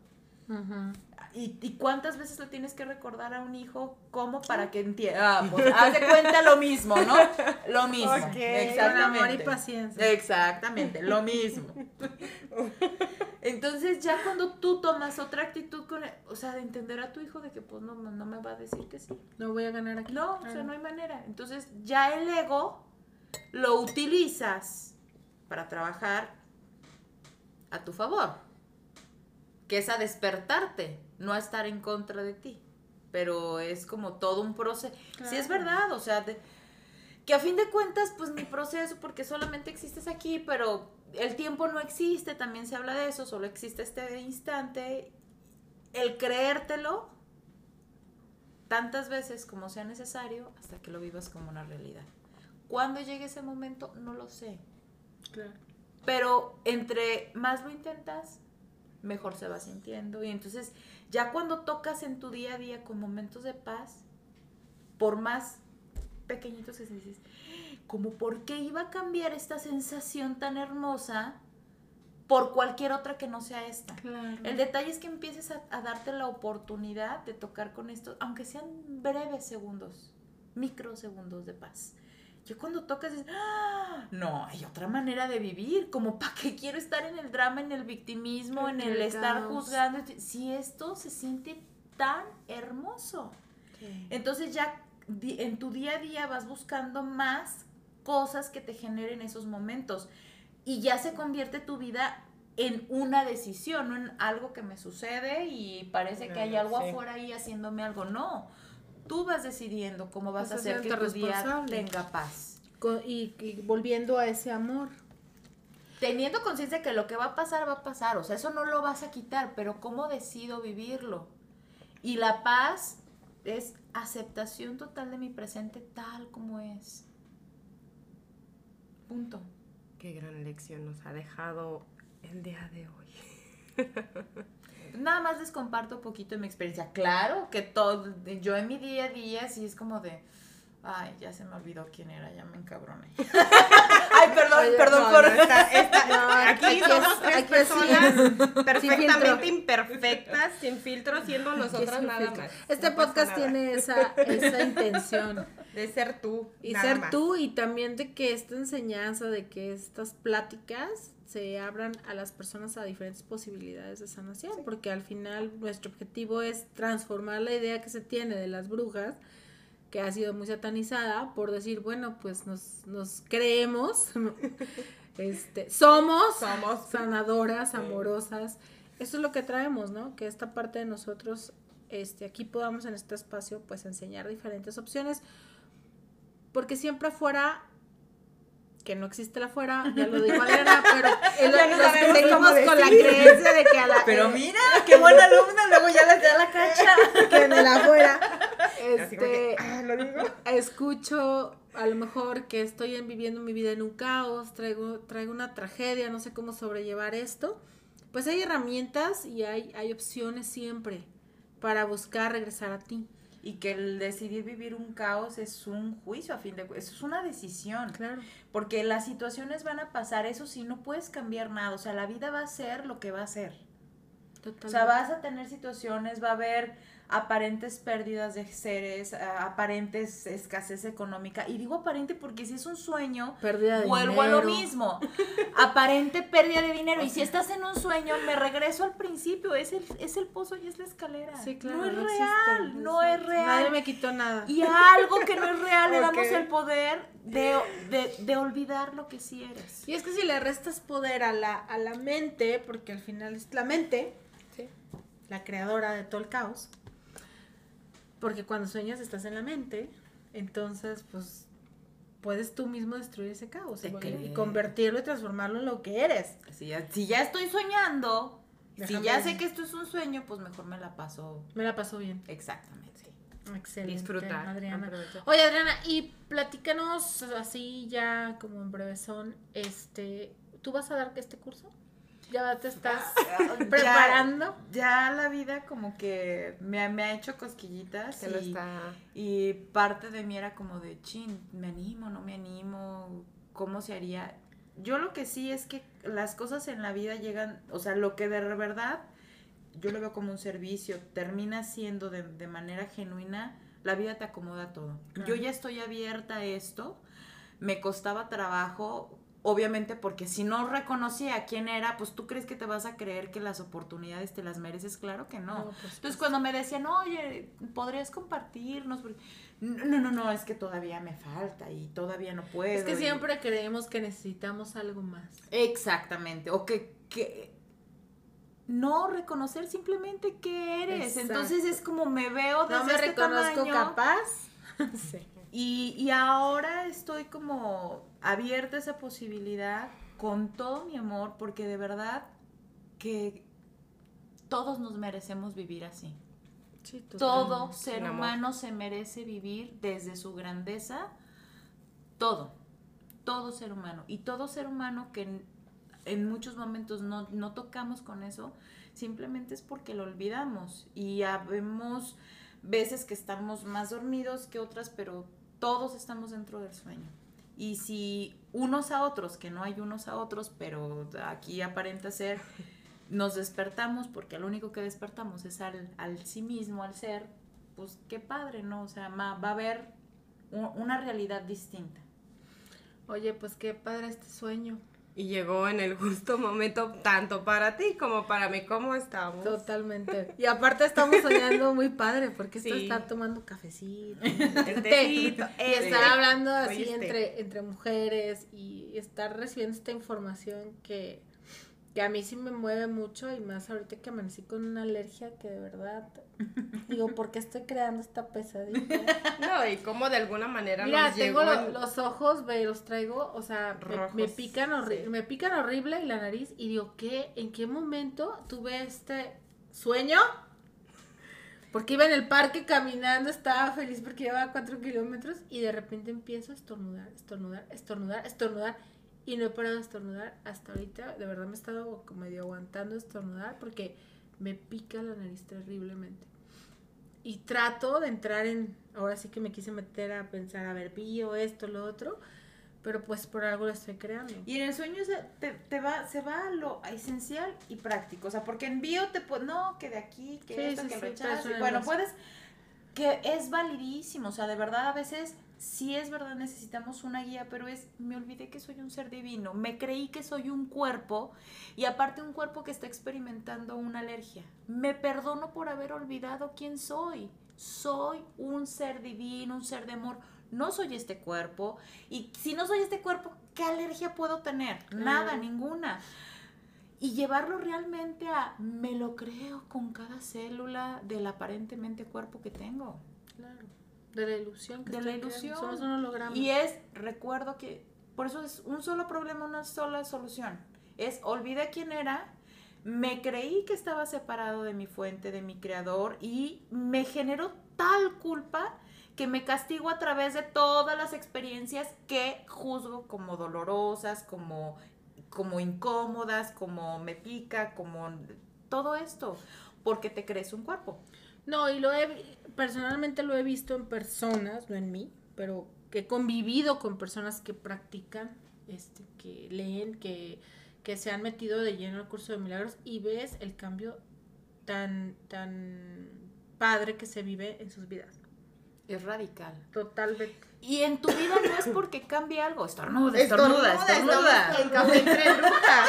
¿Y, y cuántas veces le tienes que recordar a un hijo cómo para que entienda? Ah, pues haz de cuenta lo mismo, ¿no? Lo mismo. Exactamente. Con amor y paciencia. Exactamente, lo mismo. Entonces ya cuando tú tomas otra actitud con, el- o sea, de entender a tu hijo de que pues no, no me va a decir que sí. No voy a ganar aquí. No, o sea, no hay manera. Entonces ya el ego lo utilizas para trabajar a tu favor, que es a despertarte, no a estar en contra de ti. Pero es como todo un proceso. Sí, es verdad, o sea, de- que a fin de cuentas, pues mi proceso, porque solamente existes aquí, pero el tiempo no existe, también se habla de eso, solo existe este instante. El creértelo tantas veces como sea necesario hasta que lo vivas como una realidad. ¿Cuándo llegue ese momento? No lo sé. Claro. Pero entre más lo intentas, mejor se va sintiendo. Y entonces, ya cuando tocas en tu día a día con momentos de paz, por más pequeñitos que se dices, como por qué iba a cambiar esta sensación tan hermosa por cualquier otra que no sea esta. Claro. El detalle es que empieces a, a darte la oportunidad de tocar con esto, aunque sean breves segundos, microsegundos de paz. Yo cuando tocas dices, "Ah, no, hay otra manera de vivir, como para qué quiero estar en el drama, en el victimismo, en el estar juzgando, si esto se siente tan hermoso. Entonces ya en tu día a día vas buscando más cosas que te generen esos momentos y ya se convierte tu vida en una decisión, no en algo que me sucede y parece que hay algo sí. afuera ahí haciéndome algo. No, tú vas decidiendo cómo vas a hacer que tu día tenga paz. Y, y volviendo a ese amor. Teniendo conciencia que lo que va a pasar, va a pasar. O sea, eso no lo vas a quitar, pero ¿cómo decido vivirlo? Y la paz es aceptación total de mi presente tal como es. Punto. Qué gran lección nos ha dejado el día de hoy. Nada más les comparto un poquito de mi experiencia. Claro que todo, yo en mi día a día sí es como de, ay, ya se me olvidó quién era, ya me encabroné. ay, perdón, Oye, perdón No, por... no, No, aquí aquí somos es- tres aquí personas perfectamente imperfectas, sin filtro, siendo nosotras nada filtro. más. Este podcast tiene esa, esa intención. De ser tú. Y nada ser más. tú y también de que esta enseñanza, de que estas pláticas se abran a las personas a diferentes posibilidades de sanación, porque al final nuestro objetivo es transformar la idea que se tiene de las brujas, que ha sido muy satanizada, por decir, bueno, pues nos, nos creemos Este, somos, Somos. sanadoras, amorosas. Eso es lo que traemos, ¿no? Que esta parte de nosotros, este, aquí podamos en este espacio, pues enseñar diferentes opciones. Porque siempre afuera, que no existe la afuera, ya lo dijo Adriana, pero eh, seguimos cómo con la creencia de que a la Pero eh, mira, qué buena alumna, luego ya les da la cacha. que en el afuera. Así como que, Este, ah, lo digo. escucho a lo mejor que estoy en- viviendo mi vida en un caos, traigo, traigo una tragedia, no sé cómo sobrellevar esto. Pues hay herramientas y hay, hay opciones siempre para buscar regresar a ti. Y que el decidir vivir un caos es un juicio, a fin de cuentas, es una decisión. Claro. Porque las situaciones van a pasar, eso sí, no puedes cambiar nada. O sea, la vida va a ser lo que va a ser. Totalmente. O sea, vas a tener situaciones, va a haber aparentes pérdidas de seres, a- aparentes escasez económica. Y digo aparente porque si es un sueño, Pérdida de vuelvo a lo mismo. Aparente pérdida de dinero. Y si estás en un sueño, me regreso al principio. Es el, es el pozo y es la escalera. Sí, claro. No es existe, real, no es real. Nadie me quitó nada. Y a algo que no es real le damos el poder de, de, de olvidar lo que sí eres. Y es que si le restas poder a la, a la mente, porque al final es la mente, la creadora de todo el caos, porque cuando sueñas estás en la mente, entonces pues puedes tú mismo destruir ese caos y, convertirlo y transformarlo en lo que eres. Si ya, si ya estoy soñando, si ya sé que esto es un sueño, pues mejor me la paso Me la pasó bien. exactamente. Excelente. Disfrutar, Adriana. Oye, Adriana, y platícanos así ya como en brevesón, este, ¿tú vas a dar este curso? ¿Ya te estás preparando? Ya, la vida como que me, ha- me ha hecho cosquillitas Que lo y, está. y parte de mí era como de, chin, me animo, no me animo, ¿cómo se haría? Yo lo que sí es que las cosas en la vida llegan, o sea, lo que de verdad yo lo veo como un servicio, termina siendo de, de manera genuina, la vida te acomoda todo. Yo ya estoy abierta a esto, me costaba trabajo, obviamente porque si no reconocía quién era, pues tú crees que te vas a creer que las oportunidades te las mereces, claro que no. No, pues, Entonces cuando me decían, oye, ¿podrías compartirnos? No, no, no, no, es que todavía me falta y todavía no puedo. Es que y- siempre creemos que necesitamos algo más. Exactamente, o que, que no reconocer simplemente qué eres. Exacto. Entonces es como me veo desde No me este reconozco tamaño, capaz. sí. Y, y ahora estoy como abierta a esa posibilidad con todo mi amor, porque de verdad que todos nos merecemos vivir así. Sí, Todo ser humano se merece vivir desde su grandeza, todo, todo ser humano. Y todo ser humano que en, en muchos momentos no, no tocamos con eso, simplemente es porque lo olvidamos. Y habemos veces que estamos más dormidos que otras, pero todos estamos dentro del sueño. Y si unos a otros, que no hay unos a otros, pero aquí aparenta ser, nos despertamos, porque lo único que despertamos es al, al sí mismo, al ser, pues qué padre, ¿no? O sea, va a haber una realidad distinta. Oye, pues qué padre este sueño. Y llegó en el justo momento, tanto para ti como para mí. ¿Cómo estamos? Totalmente. Y aparte estamos soñando muy padre, porque esto Sí. está tomando cafecito, El tecito, y el estar hablando así ¿Oíste? entre, entre mujeres y estar recibiendo esta información que, que a mí sí me mueve mucho y más ahorita que amanecí con una alergia que de verdad digo, ¿por qué estoy creando esta pesadilla? No, y cómo de alguna manera Mira, nos tengo llegó lo- en- los ojos, ve, los traigo, o sea, me- pican horrible, sí. me pican horrible y la nariz y digo, ¿qué? ¿En qué momento tuve este sueño? Porque iba en el parque caminando, estaba feliz porque llevaba cuatro kilómetros y de repente empiezo a estornudar, estornudar, estornudar, estornudar y no he parado de estornudar hasta ahorita. De verdad me he estado como medio aguantando estornudar porque me pica la nariz terriblemente. Y trato de entrar en, ahora sí que me quise meter a pensar, a ver, bio, esto, lo otro, pero pues por algo lo estoy creando. Y en el sueño se, te, te va, se va a lo esencial y práctico. O sea, porque en bio te puede, no, que de aquí, que Sí, esto, sí, que sí, rechazo. Bueno, puedes, que es validísimo. O sea, de verdad, a veces sí es verdad, necesitamos una guía, pero es, me olvidé que soy un ser divino. Me creí que soy un cuerpo y aparte un cuerpo que está experimentando una alergia. Me perdono por haber olvidado quién soy. soy un ser divino, un ser de amor, no soy este cuerpo. Y si no soy este cuerpo, ¿qué alergia puedo tener? Nada, ninguna. Y llevarlo realmente a, me lo creo con cada célula del aparentemente cuerpo que tengo. Claro. De la ilusión que De la ilusión. Somos un holograma. Y es, recuerdo que, por eso es un solo problema, una sola solución. Es, olvidé quién era, me creí que estaba separado de mi fuente, de mi creador, y me generó tal culpa que me castigo a través de todas las experiencias que juzgo como dolorosas, como, como incómodas, como me pica, como todo esto, porque te crees un cuerpo. No, y lo he, personalmente lo he visto en personas, no en mí, pero que he convivido con personas que practican, este, que leen, que, que se han metido de lleno al curso de milagros y ves el cambio tan, tan padre que se vive en sus vidas. Es radical. Totalmente. Y en tu vida no es porque cambie algo. Estornuda, estornuda, Estornuda, estornuda.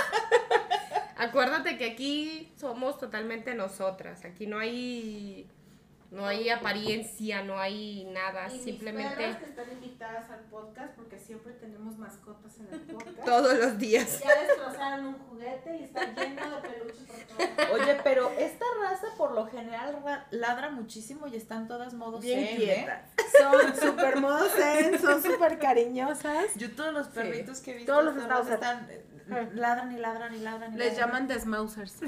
Acuérdate que aquí somos totalmente nosotras. Aquí no hay no hay apariencia, no hay nada, simplemente están invitadas al podcast, porque siempre tenemos mascotas en el podcast. todos los días. Ya destrozaron un juguete y está lleno de peluches por todo. Oye, pero esta raza por lo general ra- ladra muchísimo y están todas modos Bien zen, ¿eh? quietas. Son súper modos zen, son súper cariñosas. Yo todos los perritos que he visto Todos los schnauzers. están ladran y ladran y ladran y Les ladran. llaman desmausers. Y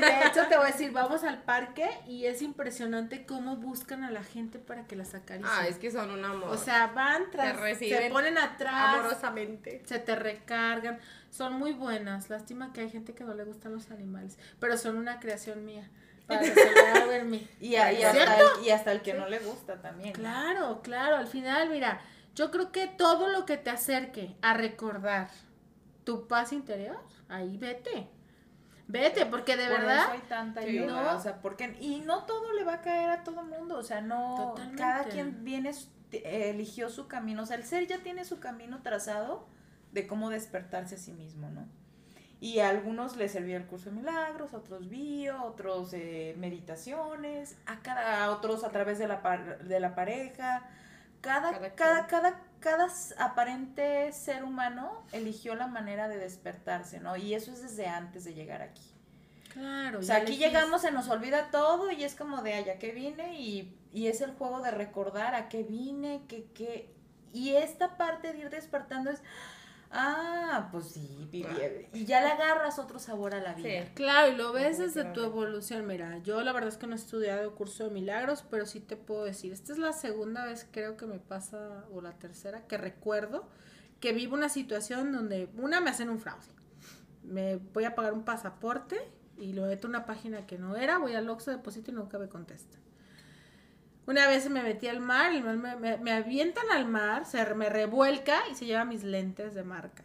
de hecho te voy a decir, vamos al parque y es impresionante cómo buscan a la gente para que las acaricien. Ah, es que son un amor. O sea, van tras, se ponen atrás, amorosamente. se te recargan. Son muy buenas. Lástima que hay gente que no le gustan los animales, pero son una creación mía. Para que se vea algo en mí. Y, a- y hasta el, y hasta el que no le gusta también. Claro, claro. Al final, mira, yo creo que todo lo que te acerque a recordar tu paz interior, ahí vete. Vete, porque de Por verdad. eso hay tanta ayuda, No. o sea, porque y no todo le va a caer a todo mundo, o sea, no Totalmente. cada quien viene eligió su camino, o sea, el ser ya tiene su camino trazado de cómo despertarse a sí mismo, ¿no? Y a algunos les sirvió el curso de milagros, a otros bio, otros eh, meditaciones, a cada a otros a través de la par- de la pareja. Cada Cada cada cada cada, aparente ser humano eligió la manera de despertarse, ¿no? Y eso es desde antes de llegar aquí. Claro. O sea, aquí llegamos, se nos olvida todo y es como de allá que vine y, y es el juego de recordar a qué vine, qué, qué. Y esta parte de ir despertando es, ah, pues sí, viví. Y ya le agarras otro sabor a la vida. Sí. Claro, y lo ves desde tu evolución. Mira, yo la verdad es que no he estudiado curso de milagros, pero sí te puedo decir, esta es la segunda vez creo que me pasa, o la tercera, que recuerdo que vivo una situación donde una me hacen un fraude. Me voy a pagar un pasaporte y lo meto a una página que no era, voy al Oxxo, deposito y nunca me contesta. Una vez me metí al mar, el mar me, me- me avientan al mar, se me revuelca y se lleva mis lentes de marca.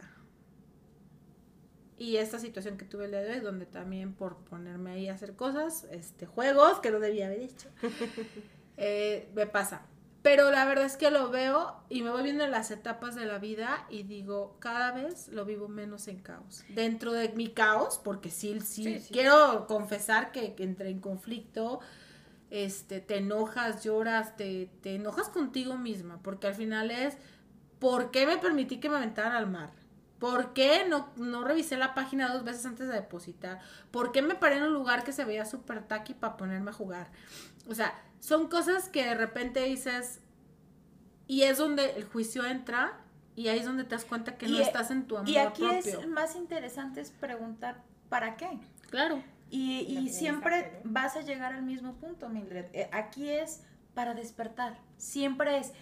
Y esta situación que tuve el día de hoy, donde también por ponerme ahí a hacer cosas, este, juegos que no debía haber hecho, eh, me pasa. Pero la verdad es que lo veo y me voy viendo las etapas de la vida y digo, cada vez lo vivo menos en caos. Dentro de mi caos, porque sí, sí, Sí, sí. quiero confesar que, que entré en conflicto, este, te enojas, lloras, te, te enojas contigo misma, porque al final es, ¿por qué me permití que me aventaran al mar? ¿Por qué no, no revisé la página dos veces antes de depositar? ¿Por qué me paré en un lugar que se veía súper taqui para ponerme a jugar? O sea, son cosas que de repente dices, y es donde el juicio entra, y ahí es donde te das cuenta que no estás en tu amor Y aquí propio. es más interesante es preguntar, ¿para qué? Claro. Y, y siempre vas a llegar al mismo punto, Mildred. Eh, Aquí es para despertar. Siempre es.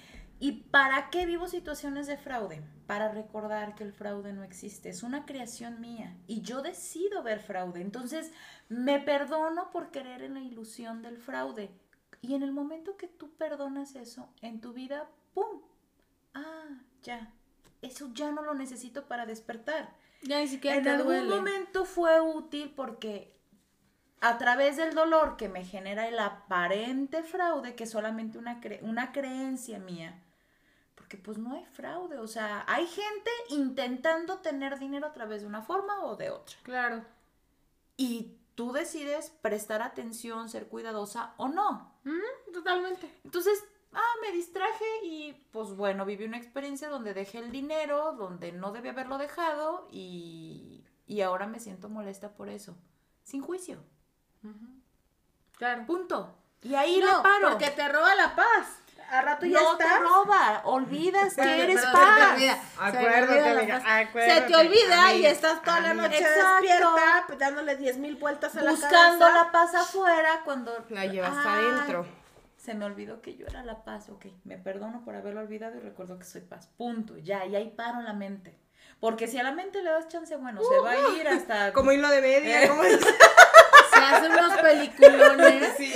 ¿Y para qué vivo situaciones de fraude? Para recordar que el fraude no existe. Es una creación mía. Y yo decido ver fraude. Entonces, me perdono por querer en la ilusión del fraude. Y en el momento que tú perdonas eso, en tu vida, ¡pum! Ah, ya. Eso ya no lo necesito para despertar Ya ni siquiera en te algún duele. momento fue útil porque a través del dolor que me genera el aparente fraude, que es solamente una, cre- una creencia mía, porque pues no hay fraude, o sea, hay gente intentando tener dinero a través de una forma o de otra. Claro. Y tú decides prestar atención, ser cuidadosa o no. Mm, totalmente. Entonces, ah, me distraje y pues bueno, viví una experiencia donde dejé el dinero, donde no debía haberlo dejado y, y ahora me siento molesta por eso. Sin juicio. Claro. Punto. Y ahí no, la paro. porque te roba la paz. A rato ya no estás. te roba, olvidas que eres paz. se te olvida. Se Acuérdate, amiga, acuérdate, Se te olvida y estás toda la noche Exacto. despierta, pues, dándole diez mil vueltas a la Buscando cabeza. la paz afuera cuando La llevas Ah, adentro. Se me olvidó que yo era la paz. Ok, me perdono por haberlo olvidado y recuerdo que soy paz. Punto. Ya, y ahí paro la mente. Porque si a la mente le das chance, bueno, se va a ir hasta. Como hilo de media, Eh. como es. Se hacen unos peliculones. Sí,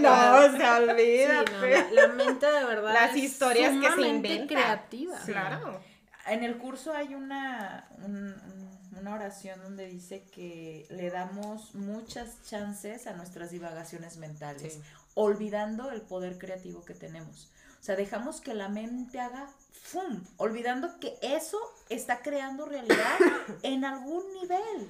no, cual. se Sí, olvida. no, la, la mente de verdad Las es historias que se inventan. creativa. Claro. En el curso hay una, un- un- una oración donde dice que le damos muchas chances a nuestras divagaciones mentales, Sí. olvidando el poder creativo que tenemos. O sea, dejamos que la mente haga ¡fum! Olvidando que eso está creando realidad en algún nivel.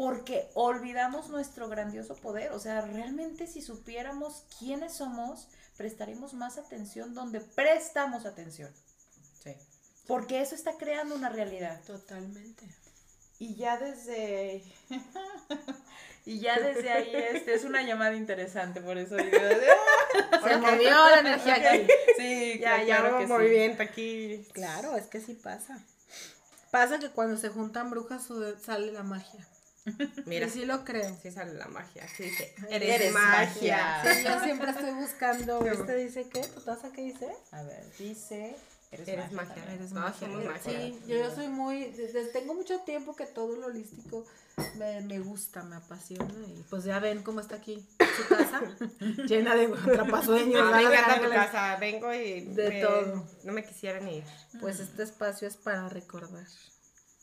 Porque olvidamos nuestro grandioso poder. O sea, realmente si supiéramos quiénes somos, prestaremos más atención donde prestamos atención. Sí. Porque eso está creando una realidad. Totalmente. Y ya desde. y ya desde ahí este es una llamada interesante, por eso digo. Se movió la energía aquí. Sí, Ya, claro, ya que sí. movimiento aquí. Claro, es que sí pasa. Pasa que cuando se juntan brujas sale la magia. Mira, Y sí lo creo. sí sale la magia. Aquí dice, Eres eres, magia. Sí, yo siempre estoy buscando. ¿Este dice qué? ¿Tu taza qué dice? A ver, dice. Eres, Eres magia. Eres magia. Sí, yo, yo soy muy. Desde, tengo mucho tiempo que todo lo holístico me, me gusta, me apasiona. Y pues ya ven cómo está aquí su casa, llena de atrapasueños. No, me encanta tu casa. Vengo y. De me- todo. No me quisieran ir. Pues este espacio es para recordar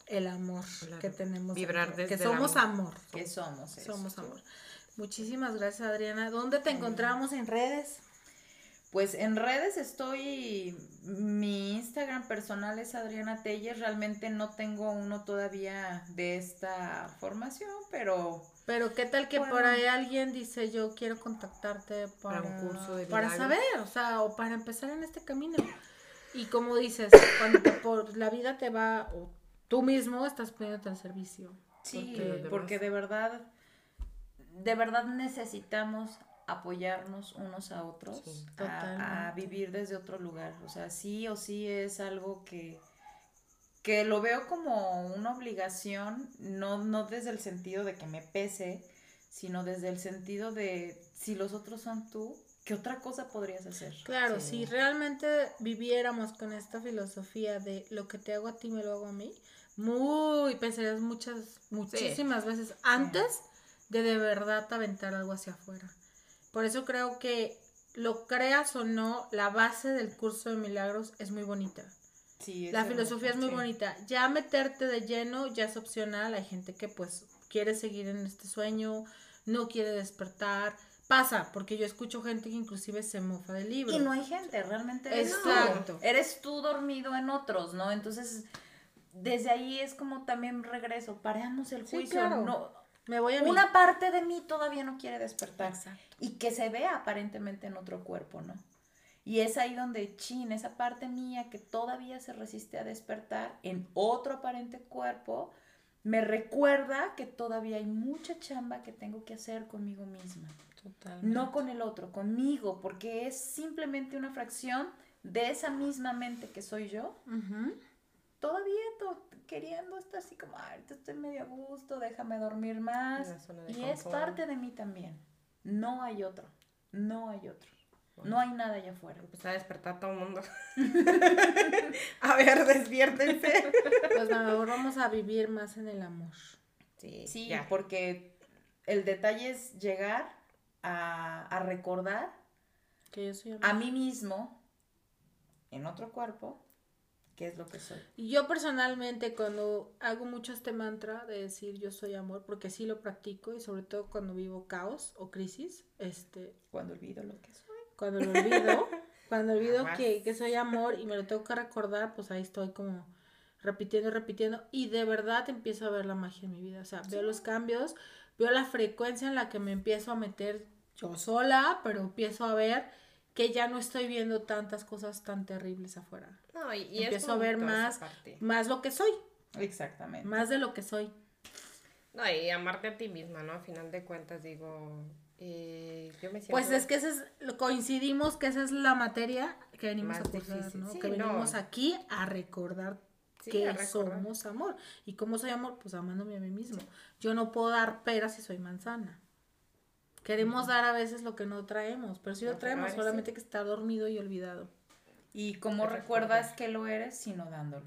el amor Claro. que tenemos. Vibrar dentro, desde que el somos amor. amor. ¿Qué somos? eso? Somos amor. Muchísimas gracias, Adriana. ¿Dónde te encontramos en redes? Pues en redes estoy, mi Instagram personal es Adriana Telles, realmente no tengo uno todavía de esta formación, pero Pero qué tal que Bueno. por ahí alguien dice yo quiero contactarte para, Para un curso de para milagros. saber, o sea, o para empezar en este camino. Y como dices, cuando te por la vida te va, o tú mismo estás poniéndote al servicio. sí, Porque- porque, de verdad, de verdad necesitamos apoyarnos unos a otros, Sí. a- vivir desde otro lugar, o sea, sí o sí es algo que que lo veo como una obligación, no, no desde el sentido de que me pese, sino desde el sentido de si los otros son tú, ¿qué otra cosa podrías hacer? Claro, Sí. si realmente viviéramos con esta filosofía de lo que te hago a ti me lo hago a mí, muy pensarías muchas, muchísimas veces antes de de verdad aventar algo hacia afuera. Por eso creo que lo creas o no, la base del curso de milagros es muy bonita. Sí, La filosofía es muy sí. bonita. Ya meterte de lleno ya es opcional. Hay gente que pues quiere seguir en este sueño, no quiere despertar. Pasa, porque yo escucho gente que inclusive se mofa del libro. Y no hay gente, realmente eres Exacto. tú. Eres tú dormido en otros, ¿no? Entonces, desde ahí es como también regreso, paramos el Sí, juicio. claro. No, Me voy a mí. una parte de mí todavía no quiere despertar. Exacto. Y que se vea aparentemente en otro cuerpo, ¿no? Y es ahí donde, chin, esa parte mía que todavía se resiste a despertar en otro aparente cuerpo, me recuerda que todavía hay mucha chamba que tengo que hacer conmigo misma. Totalmente. No con el otro, conmigo, porque es simplemente una fracción de esa misma mente que soy yo, Ujú. Todavía to- queriendo estar así como, ay, ahorita estoy medio a gusto, déjame dormir más. Y es parte de mí también. No hay otro, no hay otro. No hay nada allá afuera. Empezar a despertar a todo el mundo. a ver, despiértense. Pues mejor vamos a vivir más en el amor. Sí, Sí, ya. porque el detalle es llegar a, a recordar Que yo soy amor. a mí mismo, en otro cuerpo, qué es lo que soy. Yo personalmente cuando hago mucho este mantra de decir yo soy amor, porque sí lo practico y sobre todo cuando vivo caos o crisis, este, Cuando olvido lo que soy. cuando lo olvido, cuando olvido que, que soy amor y me lo tengo que recordar, pues ahí estoy como repitiendo repitiendo y de verdad empiezo a ver la magia en mi vida, o sea, veo los cambios, veo la frecuencia en la que me empiezo a meter yo sola, pero empiezo a ver que ya no estoy viendo tantas cosas tan terribles afuera. No, y, y es empiezo a ver más, parte. más lo que soy, Exactamente. más de lo que soy. No, y amarte a ti misma, ¿no? A final de cuentas, digo, eh, yo me siento... Pues es que ese es, coincidimos que esa es la materia que venimos Más a cursar, difícil. ¿no? Sí, que no. venimos aquí a recordar Sí, que a recordar. somos amor. ¿Y cómo soy amor? Pues amándome a mí mismo. Yo no puedo dar peras si soy manzana. Queremos dar a veces lo que no traemos, pero si lo traemos, solamente que está dormido y olvidado. Y cómo recuerdas que lo eres sino dándolo.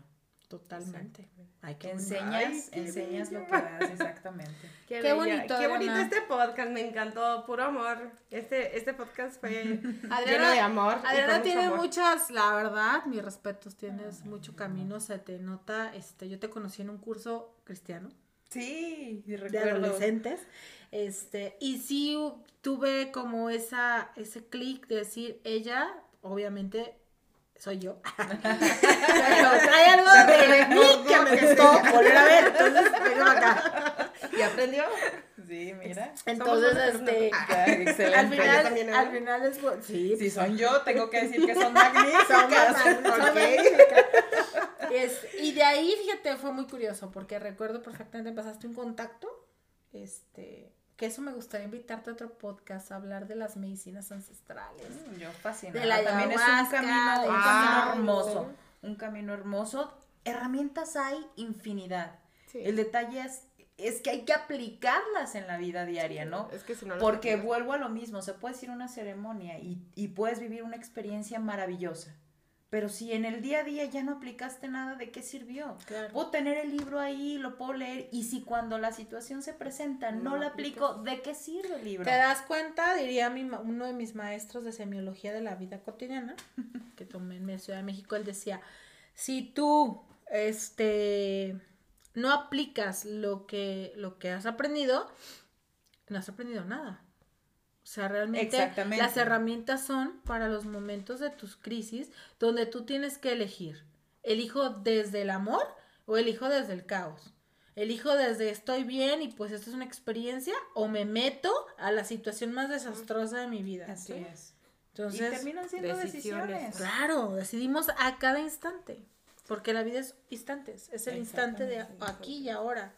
Totalmente. Ay, Que qué enseñas, enseñas lo que das, exactamente. Qué, bonito, Qué bonito este podcast, me encantó, puro amor. Este, este podcast fue lleno de amor. Adriana tiene amor. muchas, la verdad, mis respetos, tienes mucho camino, se te nota, este, yo te conocí en un curso cristiano Sí, y de recuerdo. adolescentes, este, y sí tuve como esa, ese clic de decir, ella, obviamente, soy yo, pero trae algo de mí que me gustó volver a ver, entonces, vengo acá. ¿Y aprendió? Sí, mira. Entonces, este, al excelente. Final, también, ¿eh? al final es, sí, Si son yo, tengo que decir que son magníficas. mag- son magníficas. Es- y de ahí, fíjate, fue muy curioso, porque recuerdo perfectamente, pasaste un contacto, este, que eso me gustaría invitarte a otro podcast, a hablar de las medicinas ancestrales. Yo fascinada. De la También es un camino, un Ah, camino hermoso. Un camino hermoso. Herramientas hay infinidad. Sí. El detalle es, es que hay que aplicarlas en la vida diaria, ¿no? Es que si no Porque vuelvo a lo mismo, se puede ir a una ceremonia y, y puedes vivir una experiencia maravillosa. Pero si en el día a día ya no aplicaste nada, ¿de qué sirvió? Claro. Puedo tener el libro ahí, lo puedo leer, y si cuando la situación se presenta no, No la aplico, ¿de qué sirve el libro? Te das cuenta, diría mi uno de mis maestros de semiología de la vida cotidiana, que tomé en la Ciudad de México, él decía, si tú este no aplicas lo que, lo que has aprendido, no has aprendido nada. O sea, realmente las herramientas son para los momentos de tus crisis donde tú tienes que elegir. ¿Elijo desde el amor o elijo desde el caos? ¿Elijo desde estoy bien y pues esto es una experiencia o me meto a la situación más desastrosa de mi vida? Así es. Y Entonces, terminan siendo decisiones. decisiones. claro, decidimos a cada instante, porque la vida es instantes, es el instante de aquí y ahora.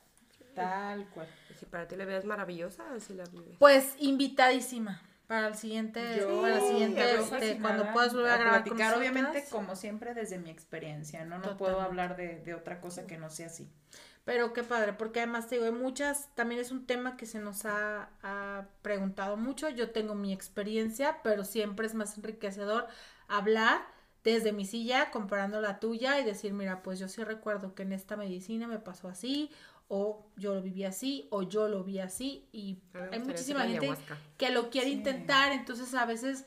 Tal cual. Si para ti la vida es maravillosa, así la vives. Pues invitadísima para el siguiente, Yo, para el siguiente, este, cuando puedas volver a, grabar con platicar, obviamente, como siempre, desde mi experiencia, ¿no? No Totalmente. puedo hablar de, de otra cosa que no sea así. Pero qué padre, porque además te digo, hay muchas, también es un tema que se nos ha, ha preguntado mucho. Yo tengo mi experiencia, pero siempre es más enriquecedor hablar desde mi silla, comparando la tuya y decir, mira, pues yo sí recuerdo que en esta medicina me pasó así, o yo lo viví así, o yo lo vi así, y hay muchísima gente que lo quiere Sí. intentar, entonces a veces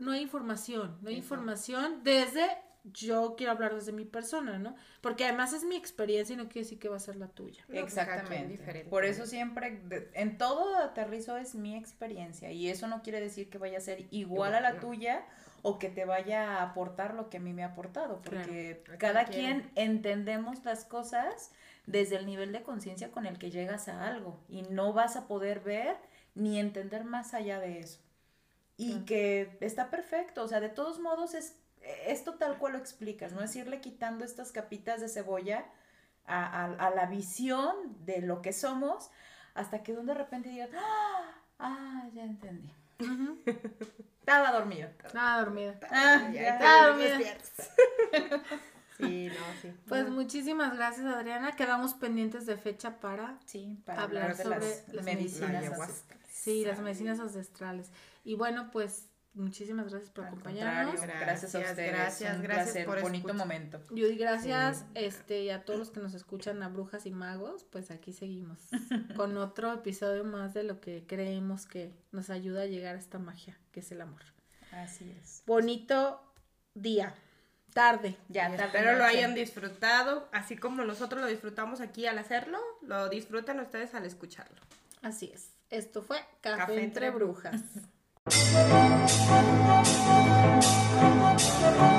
no hay información, no hay información desde yo quiero hablar desde mi persona, ¿no? Porque además es mi experiencia y no quiere decir que va a ser la tuya. No, Exactamente. diferente. Por eso siempre, de- en todo aterrizo es mi experiencia y eso no quiere decir que vaya a ser igual a la tuya o que te vaya a aportar lo que a mí me ha aportado, porque Claro, cada quien entendemos las cosas desde el nivel de conciencia con el que llegas a algo y no vas a poder ver ni entender más allá de eso. Y que está perfecto, o sea, de todos modos es esto tal cual lo explicas, ¿no? Es irle quitando estas capitas de cebolla a, a- a la visión de lo que somos hasta que de repente digas, ah, ah, ya entendí. Estaba dormido. Nada dormida. Ah, Ya, ya. ahí Sí, no, sí. Pues muchísimas gracias Adriana, quedamos pendientes de fecha para Sí, para Hablar hablar, de sobre las, las medicinas. La sí, las medicinas ancestrales. Y bueno, pues muchísimas gracias por Al acompañarnos. gracias a ustedes. gracias, gracias placer, por bonito escuchar. momento. Yo di gracias este, y a todos los que nos escuchan a Brujas y Magos, pues aquí seguimos con otro episodio más de lo que creemos que nos ayuda a llegar a esta magia, que es el amor. Así es. Bonito día, tarde. Ya, tarde Espero lo hayan disfrutado, así como nosotros lo disfrutamos aquí al hacerlo, lo disfrutan ustedes al escucharlo. Así es. Esto fue Café, entre brujas.